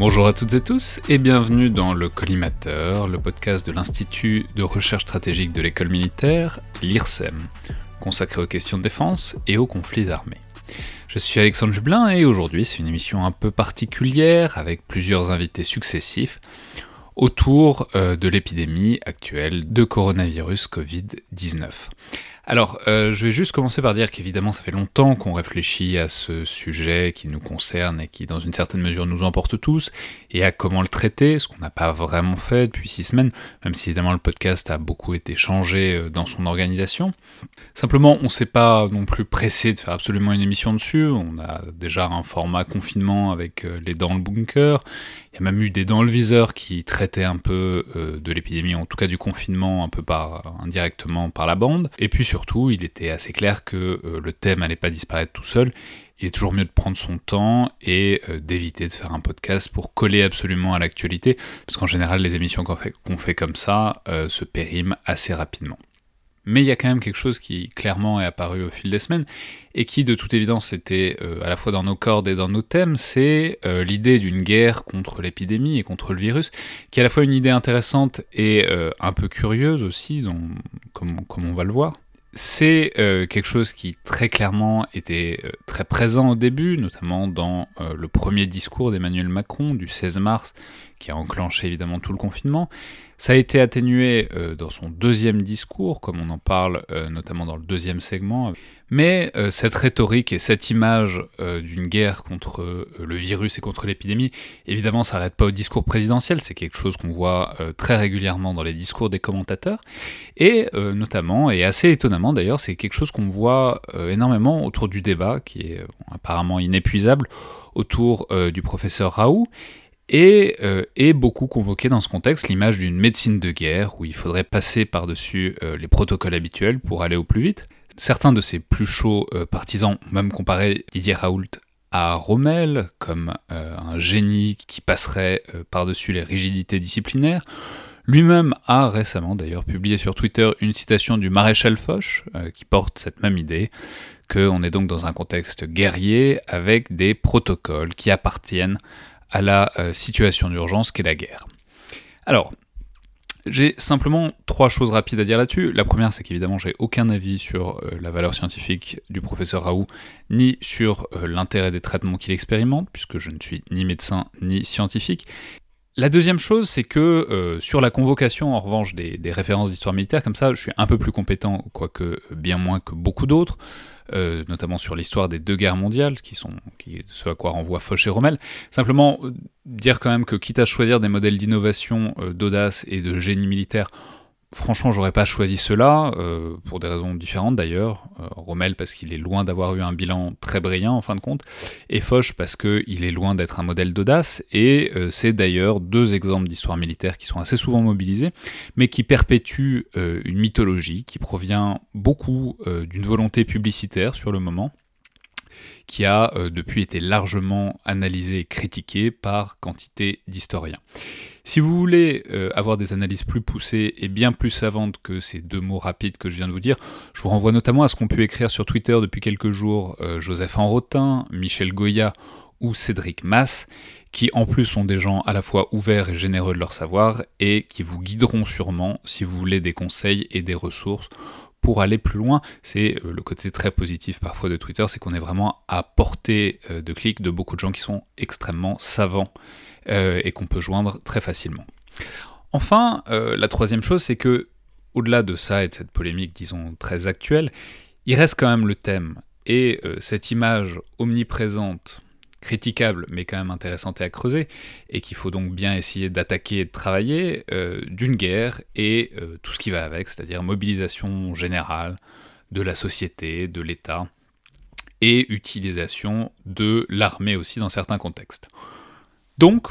Bonjour à toutes et tous et bienvenue dans le Collimateur, le podcast de l'Institut de recherche stratégique de l'école militaire, l'IRSEM, consacré aux questions de défense et aux conflits armés. Je suis Alexandre Jublin et aujourd'hui c'est une émission un peu particulière avec plusieurs invités successifs autour euh, de l'épidémie actuelle de coronavirus Covid-19. Alors, euh, je vais juste commencer par dire qu'évidemment, ça fait longtemps qu'on réfléchit à ce sujet qui nous concerne et qui, dans une certaine mesure, nous emporte tous, et à comment le traiter, ce qu'on n'a pas vraiment fait depuis six semaines, même si évidemment le podcast a beaucoup été changé euh, dans son organisation. Simplement, on ne s'est pas non plus pressé de faire absolument une émission dessus, on a déjà un format confinement avec euh, les dents le bunker, il y a même eu des dents le viseur qui traitaient un peu de l'épidémie, en tout cas du confinement, un peu par indirectement par la bande, et puis sur surtout, il était assez clair que euh, le thème n'allait pas disparaître tout seul. Il est toujours mieux de prendre son temps et euh, d'éviter de faire un podcast pour coller absolument à l'actualité, parce qu'en général, les émissions qu'on fait, comme ça euh, se périment assez rapidement. Mais il y a quand même quelque chose qui clairement est apparu au fil des semaines, et qui de toute évidence était à la fois dans nos cordes et dans nos thèmes, c'est l'idée d'une guerre contre l'épidémie et contre le virus, qui est à la fois une idée intéressante et un peu curieuse aussi, comme on va le voir c'est euh, quelque chose qui très clairement était euh, très présent au début, notamment dans euh, le premier discours d'Emmanuel Macron du 16 mars, qui a enclenché évidemment tout le confinement. Ça a été atténué dans son deuxième discours, comme on en parle notamment dans le deuxième segment. Mais euh, cette rhétorique et cette image euh, d'une guerre contre euh, le virus et contre l'épidémie, évidemment, ça n'arrête pas au discours présidentiel, c'est quelque chose qu'on voit très régulièrement dans les discours des commentateurs, et notamment, et assez étonnamment d'ailleurs, c'est quelque chose qu'on voit énormément autour du débat, qui est apparemment inépuisable, autour du professeur Raoult, et est beaucoup convoqué dans ce contexte l'image d'une médecine de guerre, où il faudrait passer par-dessus les protocoles habituels pour aller au plus vite. Certains de ses plus chauds euh, partisans ont même comparé Didier Raoult à Rommel comme euh, un génie qui passerait euh, par-dessus les rigidités disciplinaires. Lui-même a récemment d'ailleurs publié sur Twitter une citation du maréchal Foch qui porte cette même idée, qu'on est donc dans un contexte guerrier avec des protocoles qui appartiennent à la situation d'urgence qu'est la guerre. Alors, j'ai simplement trois choses rapides à dire là-dessus. La première, c'est qu'évidemment, j'ai aucun avis sur euh, la valeur scientifique du professeur Raoult, ni sur euh, l'intérêt des traitements qu'il expérimente, puisque je ne suis ni médecin ni scientifique. La deuxième chose, c'est que euh, sur la convocation, en revanche, des, des références d'histoire militaire, comme ça, je suis un peu plus compétent, quoique bien moins que beaucoup d'autres. Euh, notamment sur l'histoire des deux guerres mondiales, qui sont ce à quoi renvoie Foch et Rommel. Simplement euh, dire quand même que quitte à choisir des modèles d'innovation, euh, d'audace et de génie militaire Franchement, j'aurais pas choisi cela, euh, pour des raisons différentes d'ailleurs. Euh, Rommel parce qu'il est loin d'avoir eu un bilan très brillant en fin de compte, et Foch parce qu'il est loin d'être un modèle d'audace, et euh, c'est d'ailleurs deux exemples d'histoire militaire qui sont assez souvent mobilisés, mais qui perpétuent une mythologie qui provient beaucoup d'une volonté publicitaire sur le moment, qui a depuis été largement analysée et critiquée par quantité d'historiens. Si vous voulez euh, avoir des analyses plus poussées et bien plus savantes que ces deux mots rapides que je viens de vous dire, je vous renvoie notamment à ce qu'ont pu écrire sur Twitter depuis quelques jours euh, Joseph Enrotin, Michel Goya ou Cédric Mass, qui en plus sont des gens à la fois ouverts et généreux de leur savoir et qui vous guideront sûrement si vous voulez des conseils et des ressources pour aller plus loin. C'est euh, le côté très positif parfois de Twitter, c'est qu'on est vraiment à portée de clic de beaucoup de gens qui sont extrêmement savants et qu'on peut joindre très facilement. Enfin, euh, la troisième chose, c'est que, au-delà de ça et de cette polémique, disons, très actuelle, il reste quand même le thème. Et euh, cette image omniprésente, critiquable, mais quand même intéressante à creuser, et qu'il faut donc bien essayer d'attaquer et de travailler, d'une guerre et tout ce qui va avec, c'est-à-dire mobilisation générale de la société, de l'État, et utilisation de l'armée aussi dans certains contextes. Donc,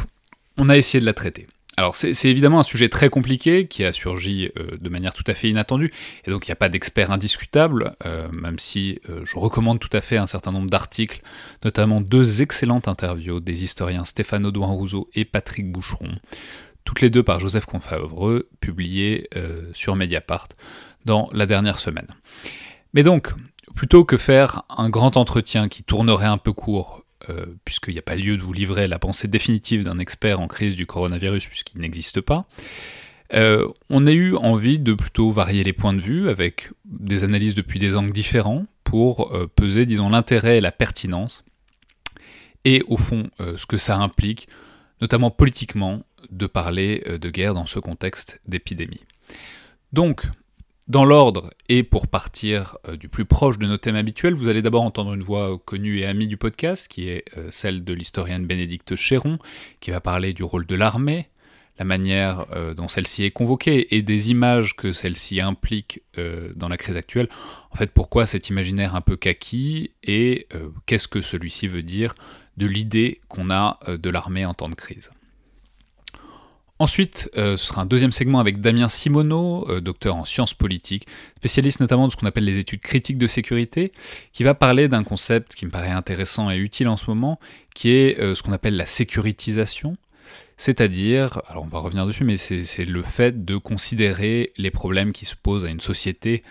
on a essayé de la traiter. Alors c'est évidemment un sujet très compliqué qui a surgi euh, de manière tout à fait inattendue, et donc il n'y a pas d'expert indiscutable, euh, même si euh, je recommande tout à fait un certain nombre d'articles, notamment deux excellentes interviews des historiens Stéphane Audouin Rousseau et Patrick Boucheron, toutes les deux par Joseph Confavreux, publiées sur Mediapart dans la dernière semaine. Mais donc, plutôt que faire un grand entretien qui tournerait un peu court puisqu'il n'y a pas lieu de vous livrer la pensée définitive d'un expert en crise du coronavirus, puisqu'il n'existe pas. on a eu envie de plutôt varier les points de vue avec des analyses depuis des angles différents pour peser, disons, l'intérêt et la pertinence et au fond ce que ça implique, notamment politiquement, de parler de guerre dans ce contexte d'épidémie. Donc, dans l'ordre, et pour partir euh, du plus proche de nos thèmes habituels, vous allez d'abord entendre une voix connue et amie du podcast, qui est euh, celle de l'historienne Bénédicte Chéron, qui va parler du rôle de l'armée, la manière euh, dont celle-ci est convoquée, et des images que celle-ci implique dans la crise actuelle. En fait, pourquoi cet imaginaire un peu kaki, et qu'est-ce que celui-ci veut dire de l'idée qu'on a de l'armée en temps de crise? Ensuite, euh, ce sera un deuxième segment avec Damien Simoneau, euh, docteur en sciences politiques, spécialiste notamment de ce qu'on appelle les études critiques de sécurité, qui va parler d'un concept qui me paraît intéressant et utile en ce moment, qui est euh, ce qu'on appelle la sécuritisation. C'est-à-dire, alors on va revenir dessus, mais c'est le fait de considérer les problèmes qui se posent à une société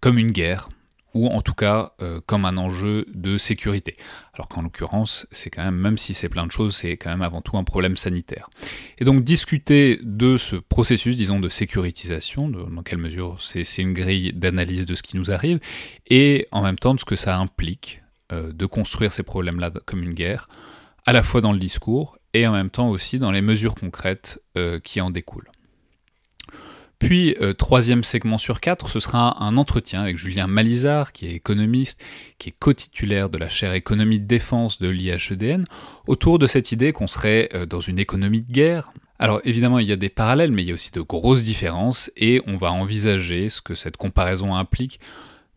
comme une guerre, ou en tout cas euh, comme un enjeu de sécurité. Alors qu'en l'occurrence, c'est quand même, même si c'est plein de choses, c'est quand même avant tout un problème sanitaire. Et donc discuter de ce processus, disons, de sécurisation, dans quelle mesure c'est une grille d'analyse de ce qui nous arrive, et en même temps de ce que ça implique euh, de construire ces problèmes-là comme une guerre, à la fois dans le discours et en même temps aussi dans les mesures concrètes euh, qui en découlent. Puis, euh, troisième segment sur quatre, ce sera un entretien avec Julien Malizard, qui est économiste, qui est co-titulaire de la chaire économie de défense de l'IHEDN, autour de cette idée qu'on serait euh, dans une économie de guerre. Alors évidemment, il y a des parallèles, mais il y a aussi de grosses différences, et on va envisager ce que cette comparaison implique,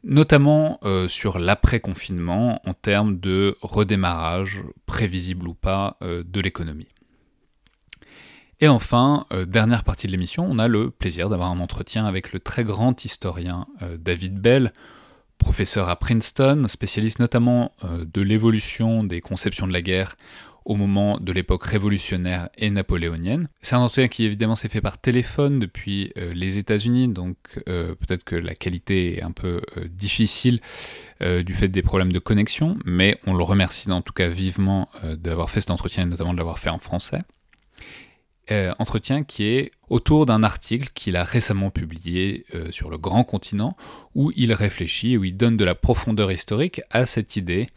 notamment euh, sur l'après-confinement, en termes de redémarrage, prévisible ou pas, de l'économie. Et enfin, euh, dernière partie de l'émission, on a le plaisir d'avoir un entretien avec le très grand historien euh, David Bell, professeur à Princeton, spécialiste notamment euh, de l'évolution des conceptions de la guerre au moment de l'époque révolutionnaire et napoléonienne. C'est un entretien qui évidemment s'est fait par téléphone depuis les États-Unis, donc peut-être que la qualité est un peu difficile du fait des problèmes de connexion, mais on le remercie en tout cas vivement d'avoir fait cet entretien et notamment de l'avoir fait en français. Euh, entretien qui est autour d'un article qu'il a récemment publié euh, sur le grand continent, où il réfléchit où il donne de la profondeur historique à cette idée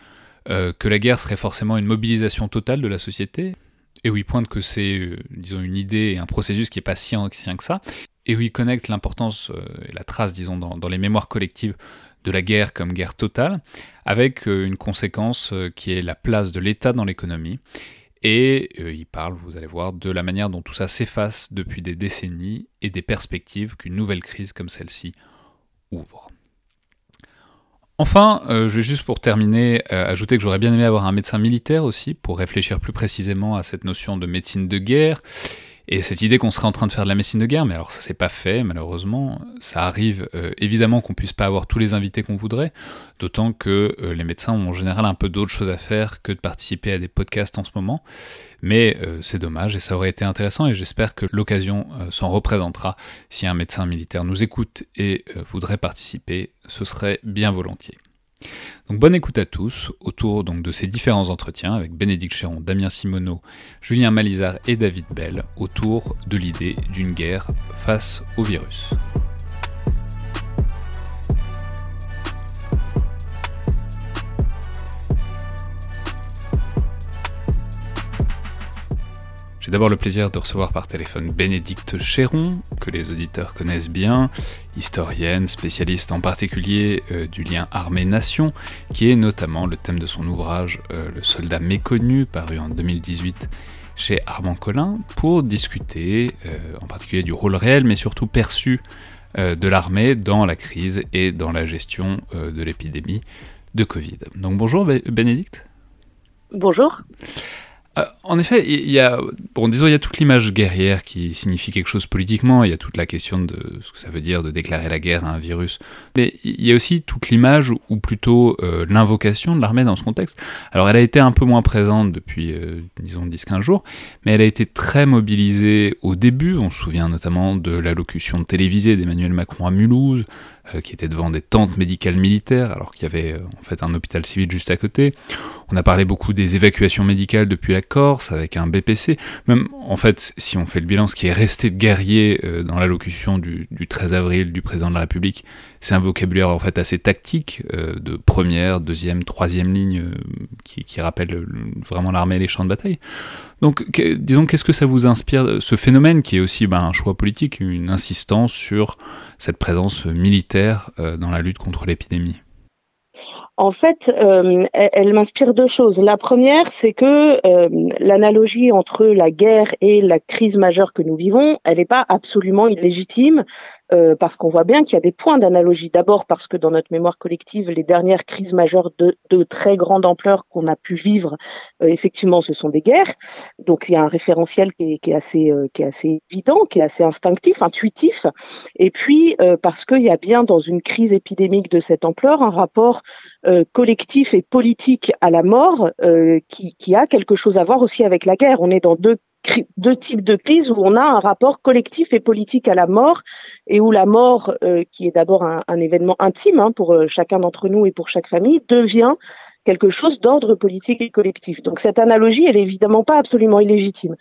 euh, que la guerre serait forcément une mobilisation totale de la société, et où il pointe que c'est, disons, une idée et un processus qui n'est pas si ancien que ça, et où il connecte l'importance et la trace, disons, dans, les mémoires collectives de la guerre comme guerre totale, avec une conséquence qui est la place de l'État dans l'économie, et euh, il parle, vous allez voir, de la manière dont tout ça s'efface depuis des décennies et des perspectives qu'une nouvelle crise comme celle-ci ouvre. Enfin, euh, je vais juste pour terminer euh, ajouter que j'aurais bien aimé avoir un médecin militaire aussi pour réfléchir plus précisément à cette notion de médecine de guerre et cette idée qu'on serait en train de faire de la médecine de guerre, mais alors ça s'est pas fait malheureusement. Ça arrive euh, évidemment qu'on puisse pas avoir tous les invités qu'on voudrait, d'autant que euh, les médecins ont en général un peu d'autres choses à faire que de participer à des podcasts en ce moment. Mais euh, c'est dommage et ça aurait été intéressant et j'espère que l'occasion s'en représentera si un médecin militaire nous écoute et voudrait participer, ce serait bien volontiers. Donc bonne écoute à tous autour de ces différents entretiens avec Bénédicte Chéron, Damien Simoneau, Julien Malizard et David Bell autour de l'idée d'une guerre face au virus. D'abord le plaisir de recevoir par téléphone Bénédicte Chéron, que les auditeurs connaissent bien, historienne, spécialiste en particulier euh, du lien armée-nation, qui est notamment le thème de son ouvrage euh, Le soldat méconnu, paru en 2018 chez Armand Collin, pour discuter euh, en particulier du rôle réel, mais surtout perçu de l'armée dans la crise et dans la gestion de l'épidémie de Covid. Donc bonjour Bénédicte. Bonjour. Euh, en effet, il y a, toute l'image guerrière qui signifie quelque chose politiquement, il y a toute la question de ce que ça veut dire de déclarer la guerre à un virus, mais il y a aussi toute l'image, ou plutôt euh, l'invocation de l'armée dans ce contexte. Alors elle a été un peu moins présente depuis, euh, disons, 10-15 jours, mais elle a été très mobilisée au début, on se souvient notamment de l'allocution télévisée d'Emmanuel Macron à Mulhouse, qui était devant des tentes médicales militaires, alors qu'il y avait euh, en fait un hôpital civil juste à côté. On a parlé beaucoup des évacuations médicales depuis la Corse, avec un BPC. Même, en fait, si on fait le bilan, ce qui est resté de guerrier euh, dans l'allocution du, du 13 avril du président de la République, c'est un vocabulaire en fait assez tactique, de première, deuxième, troisième ligne, qui, rappelle vraiment l'armée et les champs de bataille. Donc, disons, qu'est-ce que ça vous inspire, ce phénomène qui est aussi ben, un choix politique, une insistance sur cette présence militaire euh, dans la lutte contre l'épidémie? En fait, euh, elle, m'inspire deux choses. La première, c'est que euh, l'analogie entre la guerre et la crise majeure que nous vivons, elle n'est pas absolument illégitime. Euh, parce qu'on voit bien qu'il y a des points d'analogie. D'abord parce que dans notre mémoire collective, les dernières crises majeures de, de très grande ampleur qu'on a pu vivre, euh, effectivement, ce sont des guerres. Donc il y a un référentiel qui est, qui est assez, euh, qui est assez évident, qui est assez instinctif, intuitif. Et puis parce qu'il y a bien dans une crise épidémique de cette ampleur un rapport collectif et politique à la mort qui, qui a quelque chose à voir aussi avec la guerre. On est dans deux deux types de crises où on a un rapport collectif et politique à la mort et où la mort, euh, qui est d'abord un, événement intime hein, pour euh, chacun d'entre nous et pour chaque famille, devient quelque chose d'ordre politique et collectif. Donc cette analogie, elle est évidemment pas absolument illégitime.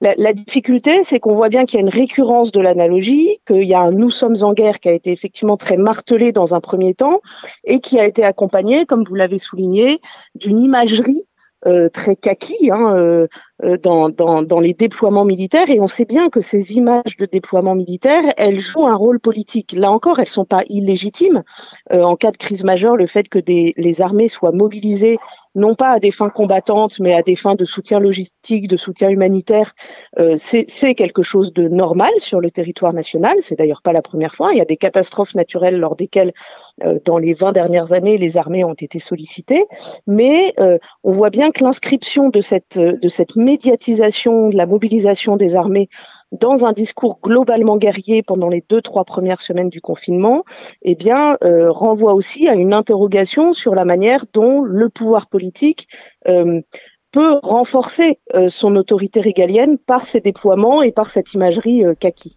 La, la difficulté, c'est qu'on voit bien qu'il y a une récurrence de l'analogie, qu'il y a un nous sommes en guerre qui a été effectivement très martelé dans un premier temps et qui a été accompagné, comme vous l'avez souligné, d'une imagerie euh, très kaki hein, euh, dans, dans, les déploiements militaires et on sait bien que ces images de déploiement militaire, elles jouent un rôle politique. Là encore, elles sont pas illégitimes. en cas de crise majeure, le fait que les armées soient mobilisées non pas à des fins combattantes, mais à des fins de soutien logistique, de soutien humanitaire, euh, c'est quelque chose de normal sur le territoire national. C'est d'ailleurs pas la première fois. Il y a des catastrophes naturelles lors desquelles, euh, dans les 20 dernières années, les armées ont été sollicitées. Mais euh, on voit bien que l'inscription de cette, de cette médiatisation, de la mobilisation des armées dans un discours globalement guerrier pendant les deux, trois premières semaines du confinement, eh euh, renvoie aussi à une interrogation sur la manière dont le pouvoir politique euh, peut renforcer euh, son autorité régalienne par ses déploiements et par cette imagerie kaki.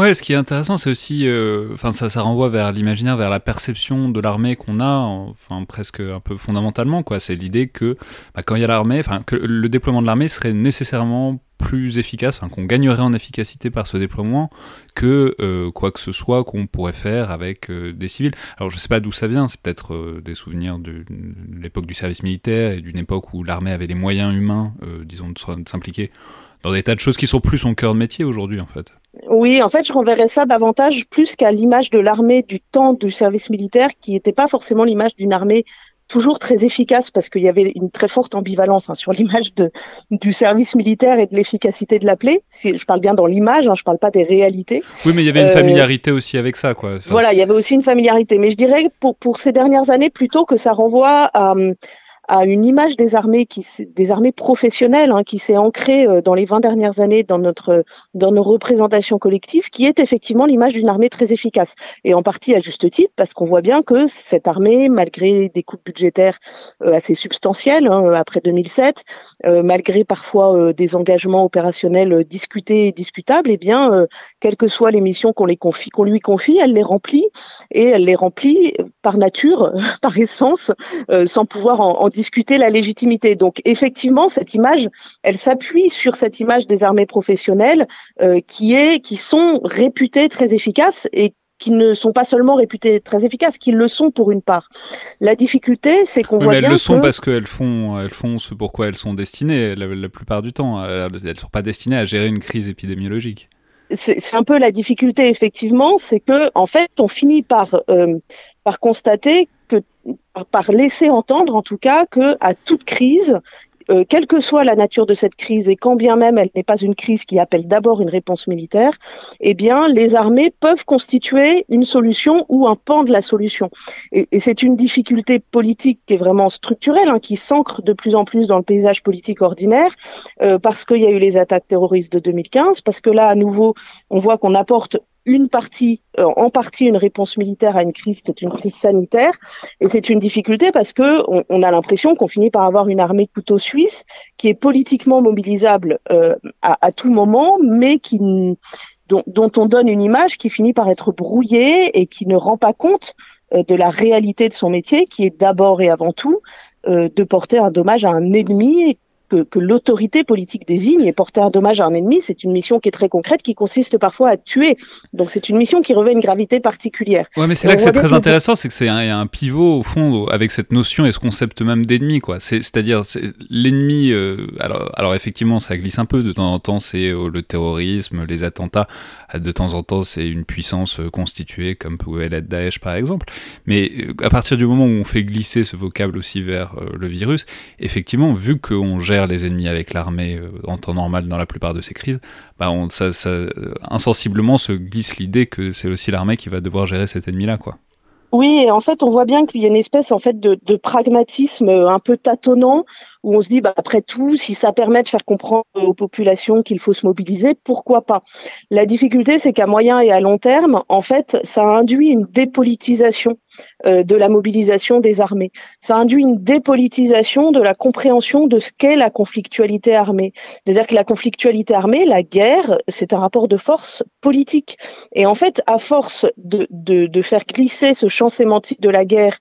Ouais, ce qui est intéressant, c'est aussi, enfin, ça, ça renvoie vers l'imaginaire, vers la perception de l'armée qu'on a, enfin, presque un peu fondamentalement, quoi. C'est l'idée que, bah, quand il y a l'armée, enfin, que le déploiement de l'armée serait nécessairement plus efficace, enfin qu'on gagnerait en efficacité par ce déploiement que euh, quoi que ce soit qu'on pourrait faire avec euh, des civils. Alors je sais pas d'où ça vient, c'est peut-être euh, des souvenirs de, l'époque du service militaire et d'une époque où l'armée avait les moyens humains, disons, de, s'impliquer dans des tas de choses qui sont plus son cœur de métier aujourd'hui en fait. Oui, en fait, je renverrais ça davantage plus qu'à l'image de l'armée du temps du service militaire, qui n'était pas forcément l'image d'une armée toujours très efficace parce qu'il y avait une très forte ambivalence hein, sur l'image du service militaire et de l'efficacité de l'appelé. Si je parle bien dans l'image, hein, je parle pas des réalités. Oui, mais il y avait une euh, familiarité aussi avec ça, quoi. voilà, il y avait aussi une familiarité. Mais je dirais pour pour ces dernières années plutôt que ça renvoie à à une image des armées qui des armées professionnelles hein, qui s'est ancrée euh, dans les 20 dernières années dans notre dans nos représentations collectives qui est effectivement l'image d'une armée très efficace. Et en partie à juste titre parce qu'on voit bien que cette armée malgré des coupes budgétaires euh, assez substantielles hein, après 2007 euh, malgré parfois des engagements opérationnels discutés et discutables eh bien quelles que soient les missions qu'on les confie lui confie elle les remplit et elle les remplit par nature par essence sans pouvoir en, en discuter la légitimité. Donc effectivement, cette image, elle s'appuie sur cette image des armées professionnelles euh, qui est, qui sont réputées très efficaces et qui ne sont pas seulement réputées très efficaces, qui le sont pour une part. La difficulté, c'est qu'on voit mais elles le sont parce qu'elles font, elles font ce pourquoi elles sont destinées la, plupart du temps. Elles ne sont pas destinées à gérer une crise épidémiologique. C'est un peu la difficulté, effectivement, c'est que en fait, on finit par euh, par constater par laisser entendre en tout cas que à toute crise euh, quelle que soit la nature de cette crise et quand bien même elle n'est pas une crise qui appelle d'abord une réponse militaire, eh bien, les armées peuvent constituer une solution ou un pan de la solution. Et, c'est une difficulté politique qui est vraiment structurelle, hein, qui s'ancre de plus en plus dans le paysage politique ordinaire, euh, parce qu'il y a eu les attaques terroristes de 2015, parce que là, à nouveau, on voit qu'on apporte une partie, euh, en partie une réponse militaire à une crise qui est une crise sanitaire. Et c'est une difficulté parce que on, a l'impression qu'on finit par avoir une armée couteau suisse qui est politiquement mobilisable euh, à, tout moment, mais qui dont, on donne une image qui finit par être brouillée et qui ne rend pas compte euh, de la réalité de son métier, qui est d'abord et avant tout de porter un dommage à un ennemi que, l'autorité politique désigne et porter un dommage à un ennemi, c'est une mission qui est très concrète, qui consiste parfois à tuer. Donc c'est une mission qui revêt une gravité particulière. Ouais, mais c'est là que c'est très intéressant, c'est que c'est un, un, pivot au fond avec cette notion et ce concept même d'ennemi, quoi. C'est-à-dire l'ennemi. Euh, alors, alors effectivement, ça glisse un peu de temps en temps. C'est euh, le terrorisme, les attentats. De temps en temps, c'est une puissance euh, constituée comme pouvait l'être Daesh par exemple. Mais à partir du moment où on fait glisser ce vocable aussi vers le virus, effectivement, vu qu'on gère les ennemis avec l'armée euh, en temps normal dans la plupart de ces crises, bah euh, insensiblement se glisse l'idée que c'est aussi l'armée qui va devoir gérer cet ennemi-là, quoi. Oui, et en fait, on voit bien qu'il y a une espèce en fait de, pragmatisme euh, un peu tâtonnant où on se dit, bah, après tout, si ça permet de faire comprendre aux populations qu'il faut se mobiliser, pourquoi pas? La difficulté, c'est qu'à moyen et à long terme, en fait, ça induit une dépolitisation de la mobilisation des armées. Ça induit une dépolitisation de la compréhension de ce qu'est la conflictualité armée. C'est-à-dire que la conflictualité armée, la guerre, c'est un rapport de force politique. Et en fait, à force de, de, de faire glisser ce champ sémantique de la guerre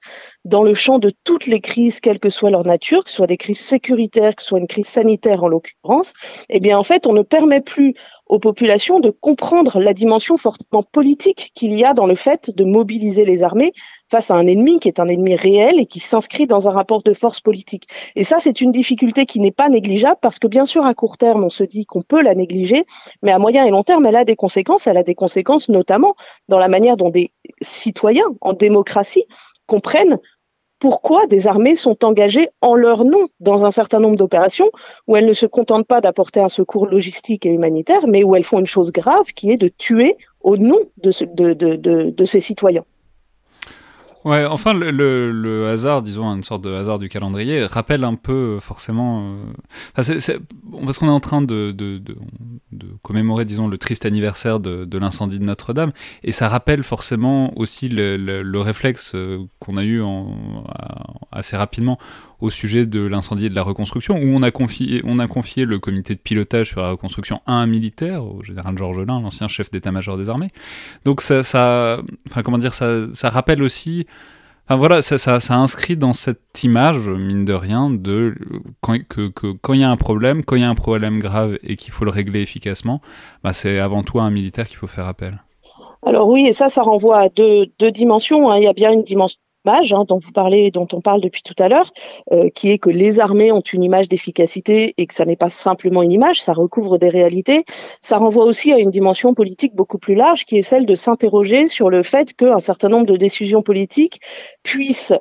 dans le champ de toutes les crises, quelle que soit leur nature, que ce soit des crises sécuritaires, que ce soit une crise sanitaire en l'occurrence, eh bien en fait, on ne permet plus aux populations de comprendre la dimension fortement politique qu'il y a dans le fait de mobiliser les armées face à un ennemi qui est un ennemi réel et qui s'inscrit dans un rapport de force politique. Et ça, c'est une difficulté qui n'est pas négligeable parce que bien sûr, à court terme, on se dit qu'on peut la négliger, mais à moyen et long terme, elle a des conséquences. Elle a des conséquences notamment dans la manière dont des citoyens en démocratie comprennent pourquoi des armées sont engagées en leur nom dans un certain nombre d'opérations où elles ne se contentent pas d'apporter un secours logistique et humanitaire, mais où elles font une chose grave qui est de tuer au nom de, de ces citoyens. Ouais, enfin, le, hasard, disons, une sorte de hasard du calendrier, rappelle un peu euh, forcément. Euh, parce qu'on est en train de, de, commémorer, disons, le triste anniversaire de, l'incendie de Notre-Dame, et ça rappelle forcément aussi le, réflexe euh, qu'on a eu assez rapidement au sujet de l'incendie et de la reconstruction, où on a, confié, on a confié le comité de pilotage sur la reconstruction à un militaire, au général Georges Lin, l'ancien chef d'état-major des armées. Donc ça, comment dire, ça, rappelle aussi, enfin voilà, ça, inscrit dans cette image, mine de rien, de que, quand il y a un problème, quand il y a un problème grave et qu'il faut le régler efficacement, bah c'est avant tout à un militaire qu'il faut faire appel. Alors oui, et ça, ça renvoie à deux, dimensions. Hein. Il y a bien une dimension dont vous parlez, dont on parle depuis tout à l'heure, euh, qui est que les armées ont une image d'efficacité et que ça n'est pas simplement une image, ça recouvre des réalités. Ça renvoie aussi à une dimension politique beaucoup plus large, qui est celle de s'interroger sur le fait qu'un certain nombre de décisions politiques puissent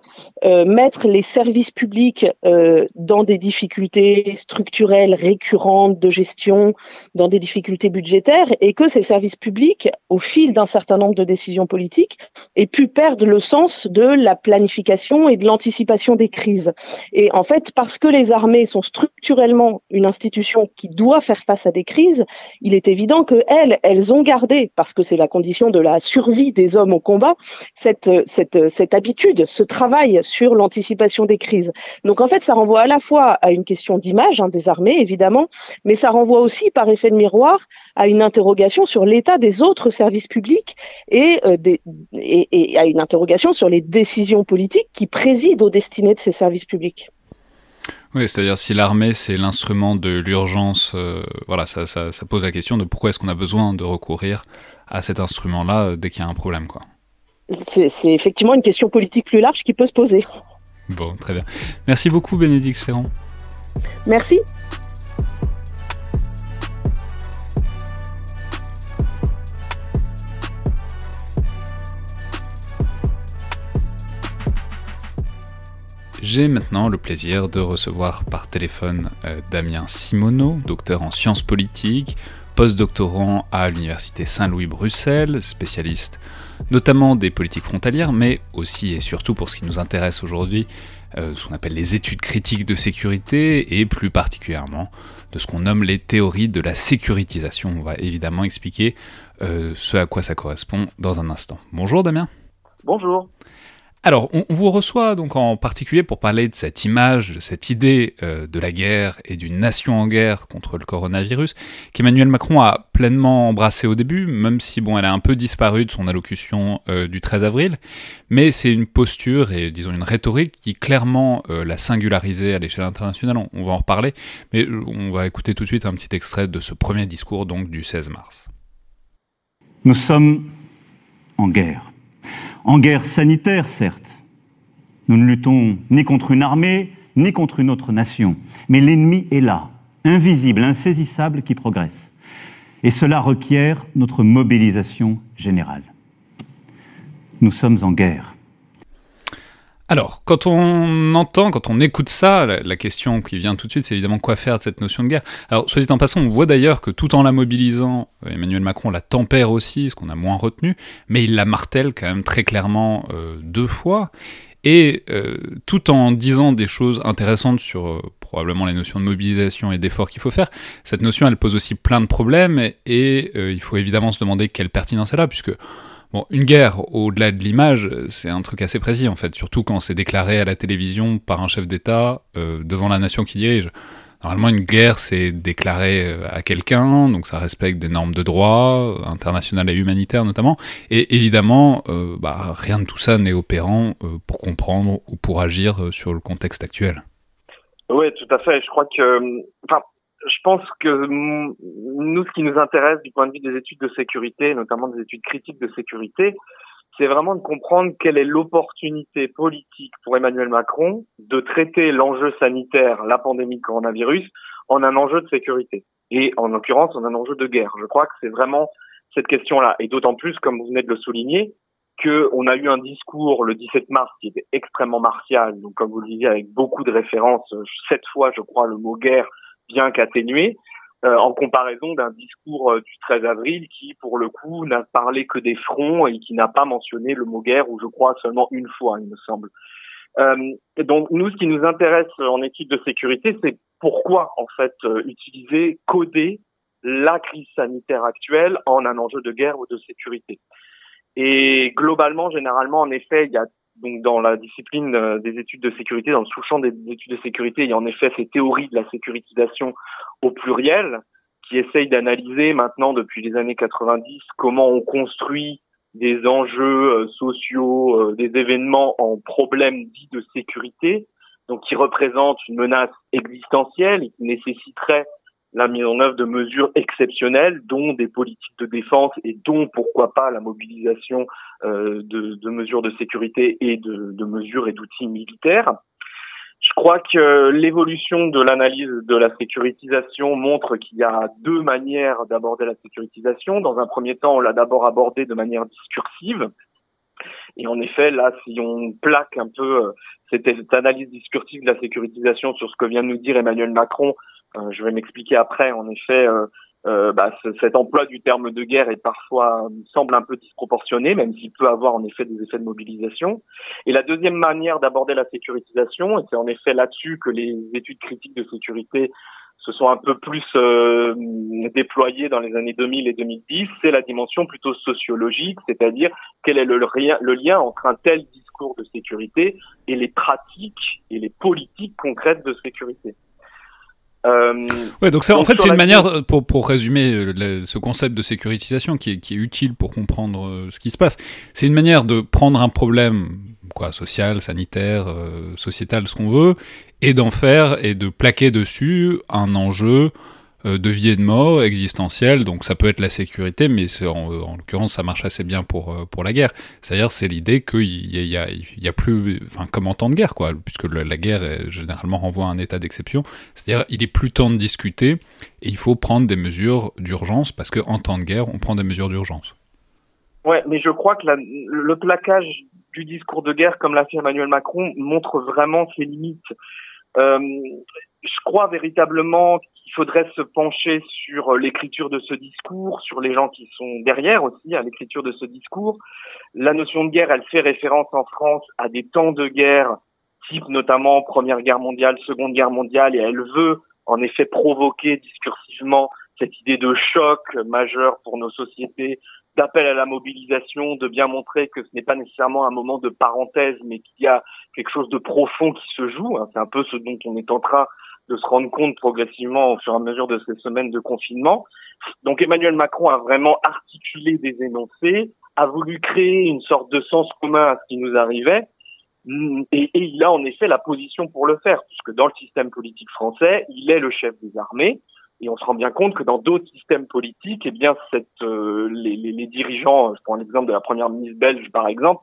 euh, mettre les services publics euh, dans des difficultés structurelles récurrentes de gestion, dans des difficultés budgétaires, et que ces services publics, au fil d'un certain nombre de décisions politiques, aient pu perdre le sens de la la planification et de l'anticipation des crises. Et en fait, parce que les armées sont structurellement une institution qui doit faire face à des crises, il est évident que elles, elles ont gardé, parce que c'est la condition de la survie des hommes au combat, cette, cette, cette habitude, ce travail sur l'anticipation des crises. Donc en fait, ça renvoie à la fois à une question d'image hein, des armées, évidemment, mais ça renvoie aussi par effet de miroir à une interrogation sur l'état des autres services publics et, euh, des, et, et à une interrogation sur les décisions politique qui préside aux destinées de ces services publics. Oui, c'est-à-dire si l'armée c'est l'instrument de l'urgence, euh, voilà, ça, ça, pose la question de pourquoi est-ce qu'on a besoin de recourir à cet instrument-là euh, dès qu'il y a un problème, quoi. C'est effectivement une question politique plus large qui peut se poser. Bon, très bien. Merci beaucoup, Bénédicte Chéron. Merci. J'ai maintenant le plaisir de recevoir par téléphone euh, Damien Simoneau, docteur en sciences politiques, postdoctorant à l'Université Saint-Louis-Bruxelles, spécialiste notamment des politiques frontalières, mais aussi et surtout pour ce qui nous intéresse aujourd'hui, euh, ce qu'on appelle les études critiques de sécurité, et plus particulièrement de ce qu'on nomme les théories de la sécurisation. On va évidemment expliquer euh, ce à quoi ça correspond dans un instant. Bonjour Damien. Bonjour. Alors, on vous reçoit donc en particulier pour parler de cette image, cette idée euh, de la guerre et d'une nation en guerre contre le coronavirus, qu'Emmanuel Macron a pleinement embrassé au début, même si bon, elle a un peu disparu de son allocution euh, du 13 avril. Mais c'est une posture et disons une rhétorique qui clairement euh, l'a singularisée à l'échelle internationale. On, on va en reparler, mais on va écouter tout de suite un petit extrait de ce premier discours donc du 16 mars. Nous sommes en guerre en guerre sanitaire, certes. Nous ne luttons ni contre une armée, ni contre une autre nation. Mais l'ennemi est là, invisible, insaisissable, qui progresse. Et cela requiert notre mobilisation générale. Nous sommes en guerre. Alors, quand on entend, quand on écoute ça, la, question qui vient tout de suite, c'est évidemment quoi faire de cette notion de guerre. Alors, soit dit en passant, on voit d'ailleurs que tout en la mobilisant, euh, Emmanuel Macron la tempère aussi, ce qu'on a moins retenu, mais il la martèle quand même très clairement euh, deux fois. Et euh, tout en disant des choses intéressantes sur probablement les notions de mobilisation et d'effort qu'il faut faire, cette notion elle pose aussi plein de problèmes et il faut évidemment se demander quelle pertinence elle a, puisque Bon, une guerre, au-delà de l'image, c'est un truc assez précis en fait, surtout quand c'est déclaré à la télévision par un chef d'État euh, devant la nation qui dirige. Normalement, une guerre, c'est déclaré euh, à quelqu'un, donc ça respecte des normes de droit, euh, internationales et humanitaires notamment. Et évidemment, bah, rien de tout ça n'est opérant pour comprendre ou pour agir sur le contexte actuel. Oui, tout à fait. Je crois que, enfin, je pense que nous, ce qui nous intéresse du point de vue des études de sécurité, notamment des études critiques de sécurité, c'est vraiment de comprendre quelle est l'opportunité politique pour Emmanuel Macron de traiter l'enjeu sanitaire, la pandémie coronavirus, en un enjeu de sécurité. Et en l'occurrence, en un enjeu de guerre. Je crois que c'est vraiment cette question-là. Et d'autant plus, comme vous venez de le souligner, qu'on a eu un discours le 17 mars qui était extrêmement martial, donc comme vous le disiez, avec beaucoup de références, sept fois, je crois, le mot guerre bien qu'atténué, euh, en comparaison d'un discours euh, du 13 avril qui, pour le coup, n'a parlé que des fronts et qui n'a pas mentionné le mot guerre, ou je crois seulement une fois, il me semble. Euh, donc nous, ce qui nous intéresse en étude de sécurité, c'est pourquoi en fait utiliser, coder la crise sanitaire actuelle en un enjeu de guerre ou de sécurité. Et globalement, généralement, en effet, il y a donc dans la discipline euh, des études de sécurité, dans le sous-champ des études de sécurité, il y a en effet ces théories de la sécurisation au pluriel qui essayent d'analyser maintenant depuis les années 90 comment on construit des enjeux euh, sociaux, euh, des événements en problèmes dits de sécurité, donc qui représentent une menace existentielle et qui nécessiterait la mise en œuvre de mesures exceptionnelles, dont des politiques de défense et dont, pourquoi pas, la mobilisation euh, de, de, mesures de sécurité et de, de mesures et d'outils militaires. Je crois que l'évolution de l'analyse de la sécurisation montre qu'il y a deux manières d'aborder la sécurisation. Dans un premier temps, on l'a d'abord abordé de manière discursive. Et en effet, là, si on plaque un peu euh, cette, analyse discursive de la sécurisation sur ce que vient de nous dire Emmanuel Macron je vais m'expliquer après. En effet, euh, euh, bah, cet emploi du terme de guerre est parfois semble un peu disproportionné, même s'il peut avoir en effet des effets de mobilisation. Et la deuxième manière d'aborder la sécurisation, et c'est en effet là-dessus que les études critiques de sécurité se sont un peu plus euh, déployées dans les années 2000 et 2010, c'est la dimension plutôt sociologique, c'est-à-dire quel est le lien entre un tel discours de sécurité et les pratiques et les politiques concrètes de sécurité. Euh, ouais, donc ça, en fait, c'est une manière, pour, pour résumer euh, ce concept de sécurisation qui est, qui est utile pour comprendre euh, ce qui se passe, c'est une manière de prendre un problème quoi, social, sanitaire, sociétal, ce qu'on veut, et d'en faire et de plaquer dessus un enjeu de vie et de mort existentielle, donc ça peut être la sécurité, mais en, en l'occurrence ça marche assez bien pour, euh, pour la guerre. C'est-à-dire c'est l'idée qu'il y a, y a plus, enfin comme en temps de guerre quoi, puisque la, guerre généralement renvoie à un état d'exception. C'est-à-dire il est plus temps de discuter et il faut prendre des mesures d'urgence parce qu'en temps de guerre on prend des mesures d'urgence. Ouais, mais je crois que le plaquage du discours de guerre, comme l'a fait Emmanuel Macron, montre vraiment ses limites. Euh, je crois véritablement faudrait se pencher sur l'écriture de ce discours, sur les gens qui sont derrière aussi à l'écriture de ce discours. La notion de guerre, elle fait référence en France à des temps de guerre, type notamment Première Guerre mondiale, Seconde Guerre mondiale, et elle veut en effet provoquer discursivement cette idée de choc majeur pour nos sociétés, d'appel à la mobilisation, de bien montrer que ce n'est pas nécessairement un moment de parenthèse, mais qu'il y a quelque chose de profond qui se joue. Hein. C'est un peu ce dont on est en train de se rendre compte progressivement au fur et à mesure de ces semaines de confinement. Donc Emmanuel Macron a vraiment articulé des énoncés, a voulu créer une sorte de sens commun à ce qui nous arrivait, et, et, il a en effet la position pour le faire, puisque dans le système politique français, il est le chef des armées, et on se rend bien compte que dans d'autres systèmes politiques, eh bien, cette, euh, les, dirigeants, je prends l'exemple de la première ministre belge par exemple,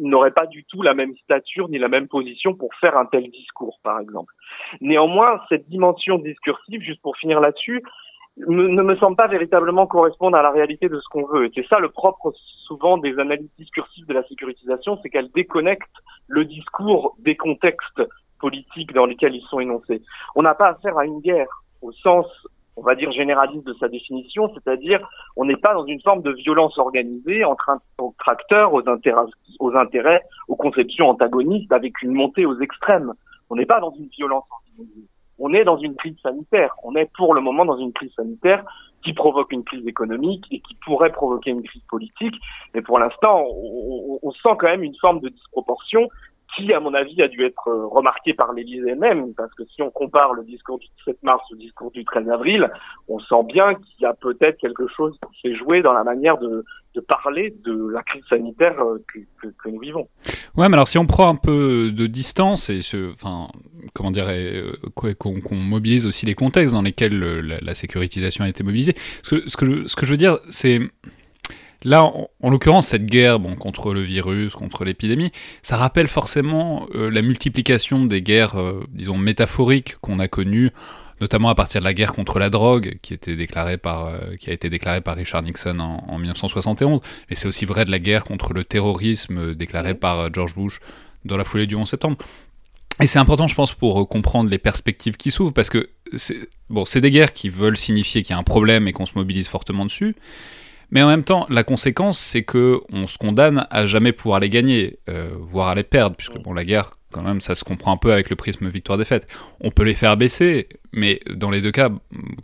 n'auraient pas du tout la même stature ni la même position pour faire un tel discours, par exemple. Néanmoins, cette dimension discursive, juste pour finir là-dessus, ne me semble pas véritablement correspondre à la réalité de ce qu'on veut. Et c'est ça le propre souvent des analyses discursives de la sécurisation, c'est qu'elles déconnectent le discours des contextes politiques dans lesquels ils sont énoncés. On n'a pas affaire à une guerre au sens on va dire généraliste de sa définition, c'est-à-dire on n'est pas dans une forme de violence organisée entre un tracteur aux intérêts, aux intérêts, aux conceptions antagonistes avec une montée aux extrêmes. On n'est pas dans une violence organisée. On est dans une crise sanitaire. On est pour le moment dans une crise sanitaire qui provoque une crise économique et qui pourrait provoquer une crise politique. Mais pour l'instant, on, sent quand même une forme de disproportion qui, à mon avis, a dû être euh, remarqué par l'Élysée même, parce que si on compare le discours du 17 mars au discours du 13 avril, on sent bien qu'il y a peut-être quelque chose qui s'est joué dans la manière de, parler de la crise sanitaire euh, que, nous vivons. Ouais, mais alors si on prend un peu de distance et ce, enfin, comment dire, euh, qu'on qu mobilise aussi les contextes dans lesquels la, la sécurisation a été mobilisée, ce que je veux dire, c'est Là, en, en l'occurrence, cette guerre bon, contre le virus, contre l'épidémie, ça rappelle forcément euh, la multiplication des guerres, euh, disons, métaphoriques qu'on a connues, notamment à partir de la guerre contre la drogue, qui, était déclarée par, euh, qui a été déclarée par Richard Nixon en, en 1971, et c'est aussi vrai de la guerre contre le terrorisme déclarée par George Bush dans la foulée du 11 septembre. Et c'est important, je pense, pour comprendre les perspectives qui s'ouvrent, parce que c'est bon, des guerres qui veulent signifier qu'il y a un problème et qu'on se mobilise fortement dessus, mais en même temps, la conséquence, c'est que on se condamne à jamais pouvoir les gagner, euh, voire à les perdre, puisque bon, la guerre, quand même, ça se comprend un peu avec le prisme victoire-défaite. On peut les faire baisser, mais dans les deux cas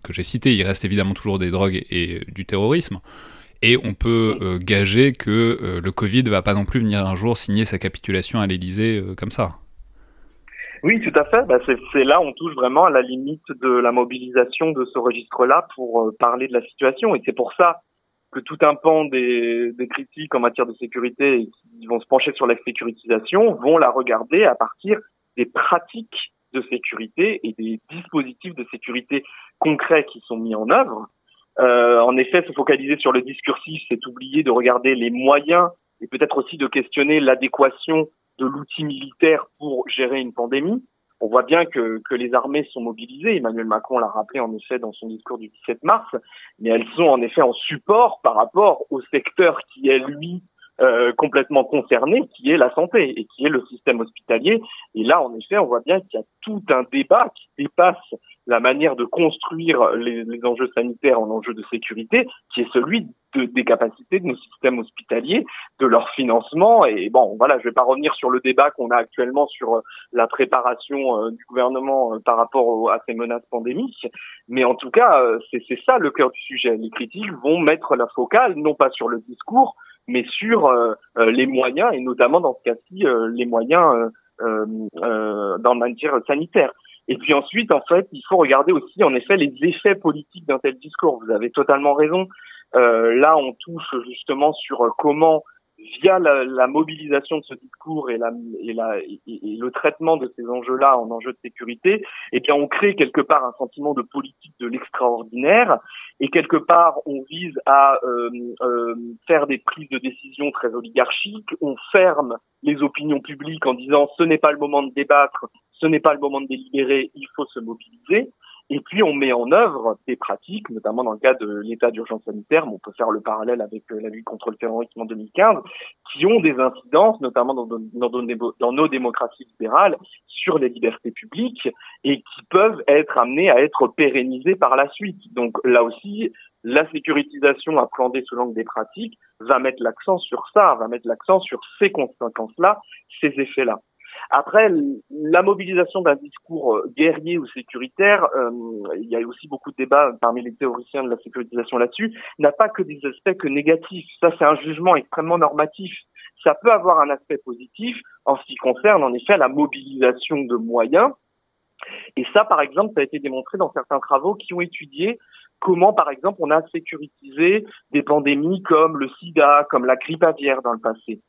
que j'ai cités, il reste évidemment toujours des drogues et, du terrorisme. Et on peut euh, gager que euh, le Covid va pas non plus venir un jour signer sa capitulation à l'Elysée comme ça. Oui, tout à fait. Bah, c'est là on touche vraiment à la limite de la mobilisation de ce registre-là pour parler de la situation. Et c'est pour ça que tout un pan des, des, critiques en matière de sécurité qui vont se pencher sur la sécurisation vont la regarder à partir des pratiques de sécurité et des dispositifs de sécurité concrets qui sont mis en œuvre. Euh, en effet, se focaliser sur le discursif, c'est oublier de regarder les moyens et peut-être aussi de questionner l'adéquation de l'outil militaire pour gérer une pandémie on voit bien que, les armées sont mobilisées. Emmanuel Macron l'a rappelé en effet dans son discours du 17 mars, mais elles sont en effet en support par rapport au secteur qui est lui euh, complètement concerné, qui est la santé et qui est le système hospitalier. Et là, en effet, on voit bien qu'il y a tout un débat qui dépasse la manière de construire les, les, enjeux sanitaires en enjeux de sécurité, qui est celui de, des capacités de nos systèmes hospitaliers, de leur financement. Et bon, voilà, je vais pas revenir sur le débat qu'on a actuellement sur euh, la préparation euh, du gouvernement euh, par rapport au, à ces menaces pandémiques, mais en tout cas, euh, c'est ça le cœur du sujet. Les critiques vont mettre la focale non pas sur le discours, mais sur les moyens, et notamment dans ce cas-ci, les moyens dans le matière sanitaire. Et puis ensuite, en fait, il faut regarder aussi, en effet, les effets politiques d'un tel discours. Vous avez totalement raison. Euh, là, on touche justement sur comment, via la, la mobilisation de ce discours et, la, et, la, et, le traitement de ces enjeux-là en enjeux de sécurité, eh bien, on crée quelque part un sentiment de politique de l'extraordinaire et quelque part, on vise à euh, euh, faire des prises de décision très oligarchiques. On ferme les opinions publiques en disant ce n'est pas le moment de débattre, ce n'est pas le moment de délibérer, il faut se mobiliser. Et puis on met en œuvre des pratiques, notamment dans le cas de l'état d'urgence sanitaire, mais on peut faire le parallèle avec la lutte contre le terrorisme en 2015, qui ont des incidences, notamment dans nos démocraties libérales, sur les libertés publiques et qui peuvent être amenées à être pérennisées par la suite. Donc là aussi, la sécurisation appréhendée sous l'angle des pratiques va mettre l'accent sur ça, va mettre l'accent sur ces conséquences-là, ces effets-là. Après, la mobilisation d'un discours euh, guerrier ou sécuritaire, euh, il y a aussi beaucoup de débats parmi les théoriciens de la sécurisation là-dessus, n'a pas que des aspects que négatifs. Ça, c'est un jugement extrêmement normatif. Ça peut avoir un aspect positif en ce qui concerne en effet la mobilisation de moyens. Et ça, par exemple, ça a été démontré dans certains travaux qui ont étudié comment, par exemple, on a sécurisé des pandémies comme le sida, comme la grippe aviaire dans le passé.